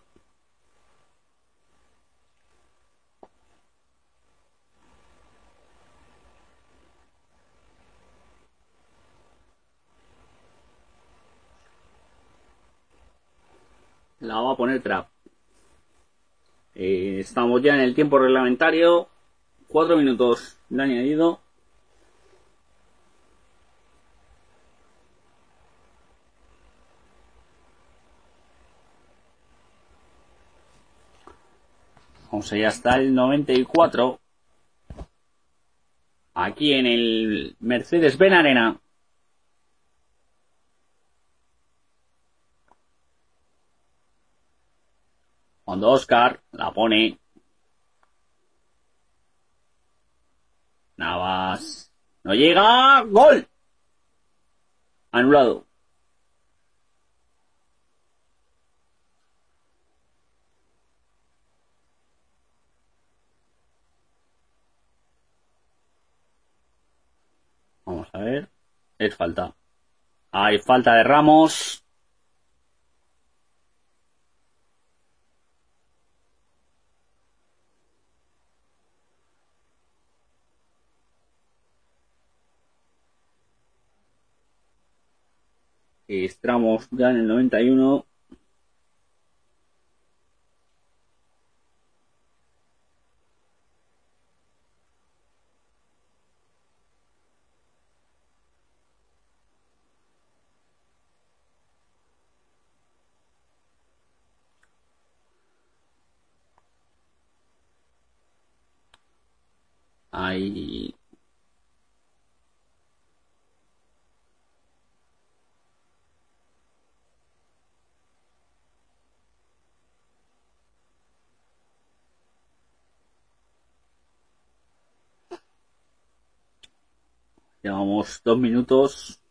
S1: La va a poner Trap. Eh, estamos ya en el tiempo reglamentario. Cuatro minutos de añadido. Vamos allá hasta el 94. Aquí en el Mercedes-Benz Arena. Cuando Oscar la pone. Navas. No llega. Gol. Anulado. A ver. Es falta. Hay falta de Ramos. Estamos ya en el 91. Llevamos dos minutos.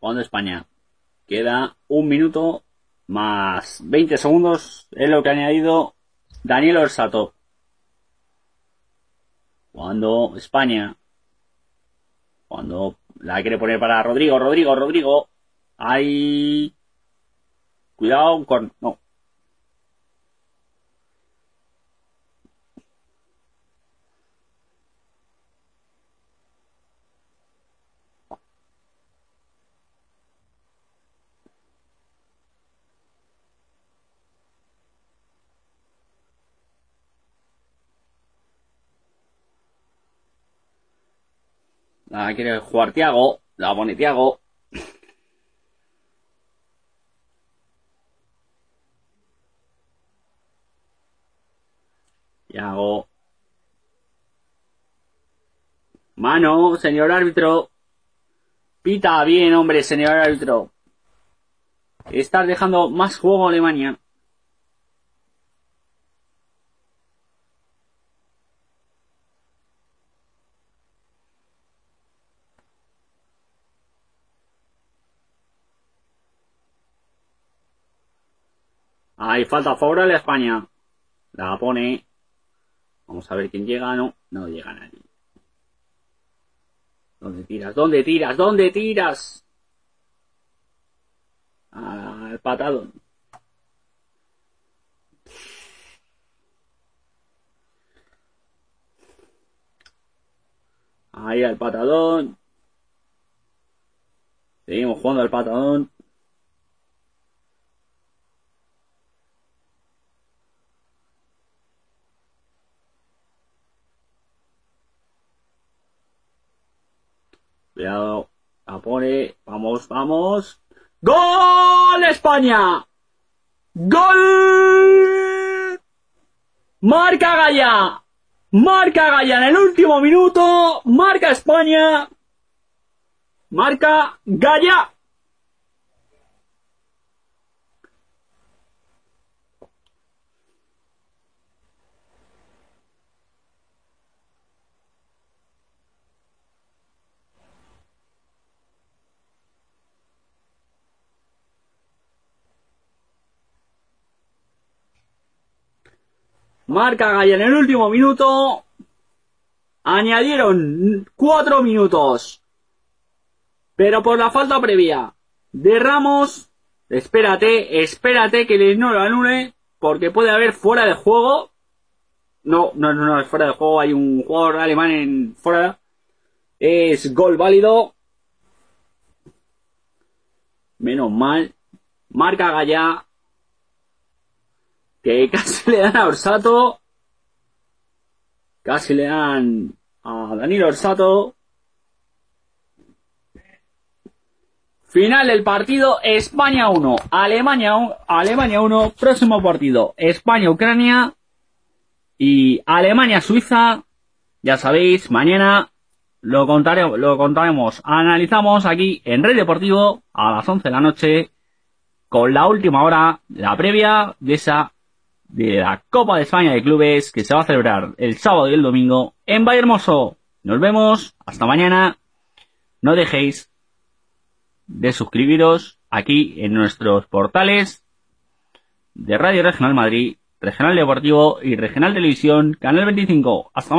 S1: Jugando España. Queda un minuto más 20 segundos. Es lo que ha añadido Daniel Orsato. Cuando España. Cuando la quiere poner para Rodrigo, Rodrigo, Rodrigo. Hay. Cuidado con. No. La quiere jugar Tiago. La pone Tiago. Tiago. Mano, señor árbitro. Pita bien, hombre, señor árbitro. Estás dejando más juego a Alemania. Hay falta favorable a España. La pone. Vamos a ver quién llega. No, no llega nadie. ¿Dónde tiras? ¿Dónde tiras? ¿Dónde tiras? Al patadón. Ahí al patadón. Seguimos jugando al patadón. Cuidado. La pone. Vamos, vamos. ¡Gol España! ¡Gol! Marca Gaya. Marca Gaya en el último minuto. Marca España. Marca Gaya. Marca Gaya en el último minuto. Añadieron cuatro minutos. Pero por la falta previa de Ramos, espérate, espérate que no lo anule, porque puede haber fuera de juego. No, no, no, no, es fuera de juego, hay un jugador alemán en fuera. Es gol válido. Menos mal. Marca Gaya que casi le dan a Orsato, casi le dan a Danilo Orsato. Final del partido, España 1, Alemania 1, Alemania 1, próximo partido, España-Ucrania y Alemania-Suiza, ya sabéis, mañana lo contaremos, lo contaremos, analizamos aquí en Red Deportivo a las 11 de la noche con la última hora, la previa de esa de la Copa de España de Clubes que se va a celebrar el sábado y el domingo en Valle Hermoso. Nos vemos, hasta mañana. No dejéis de suscribiros aquí en nuestros portales de Radio Regional Madrid, Regional Deportivo y Regional Televisión, Canal 25. Hasta.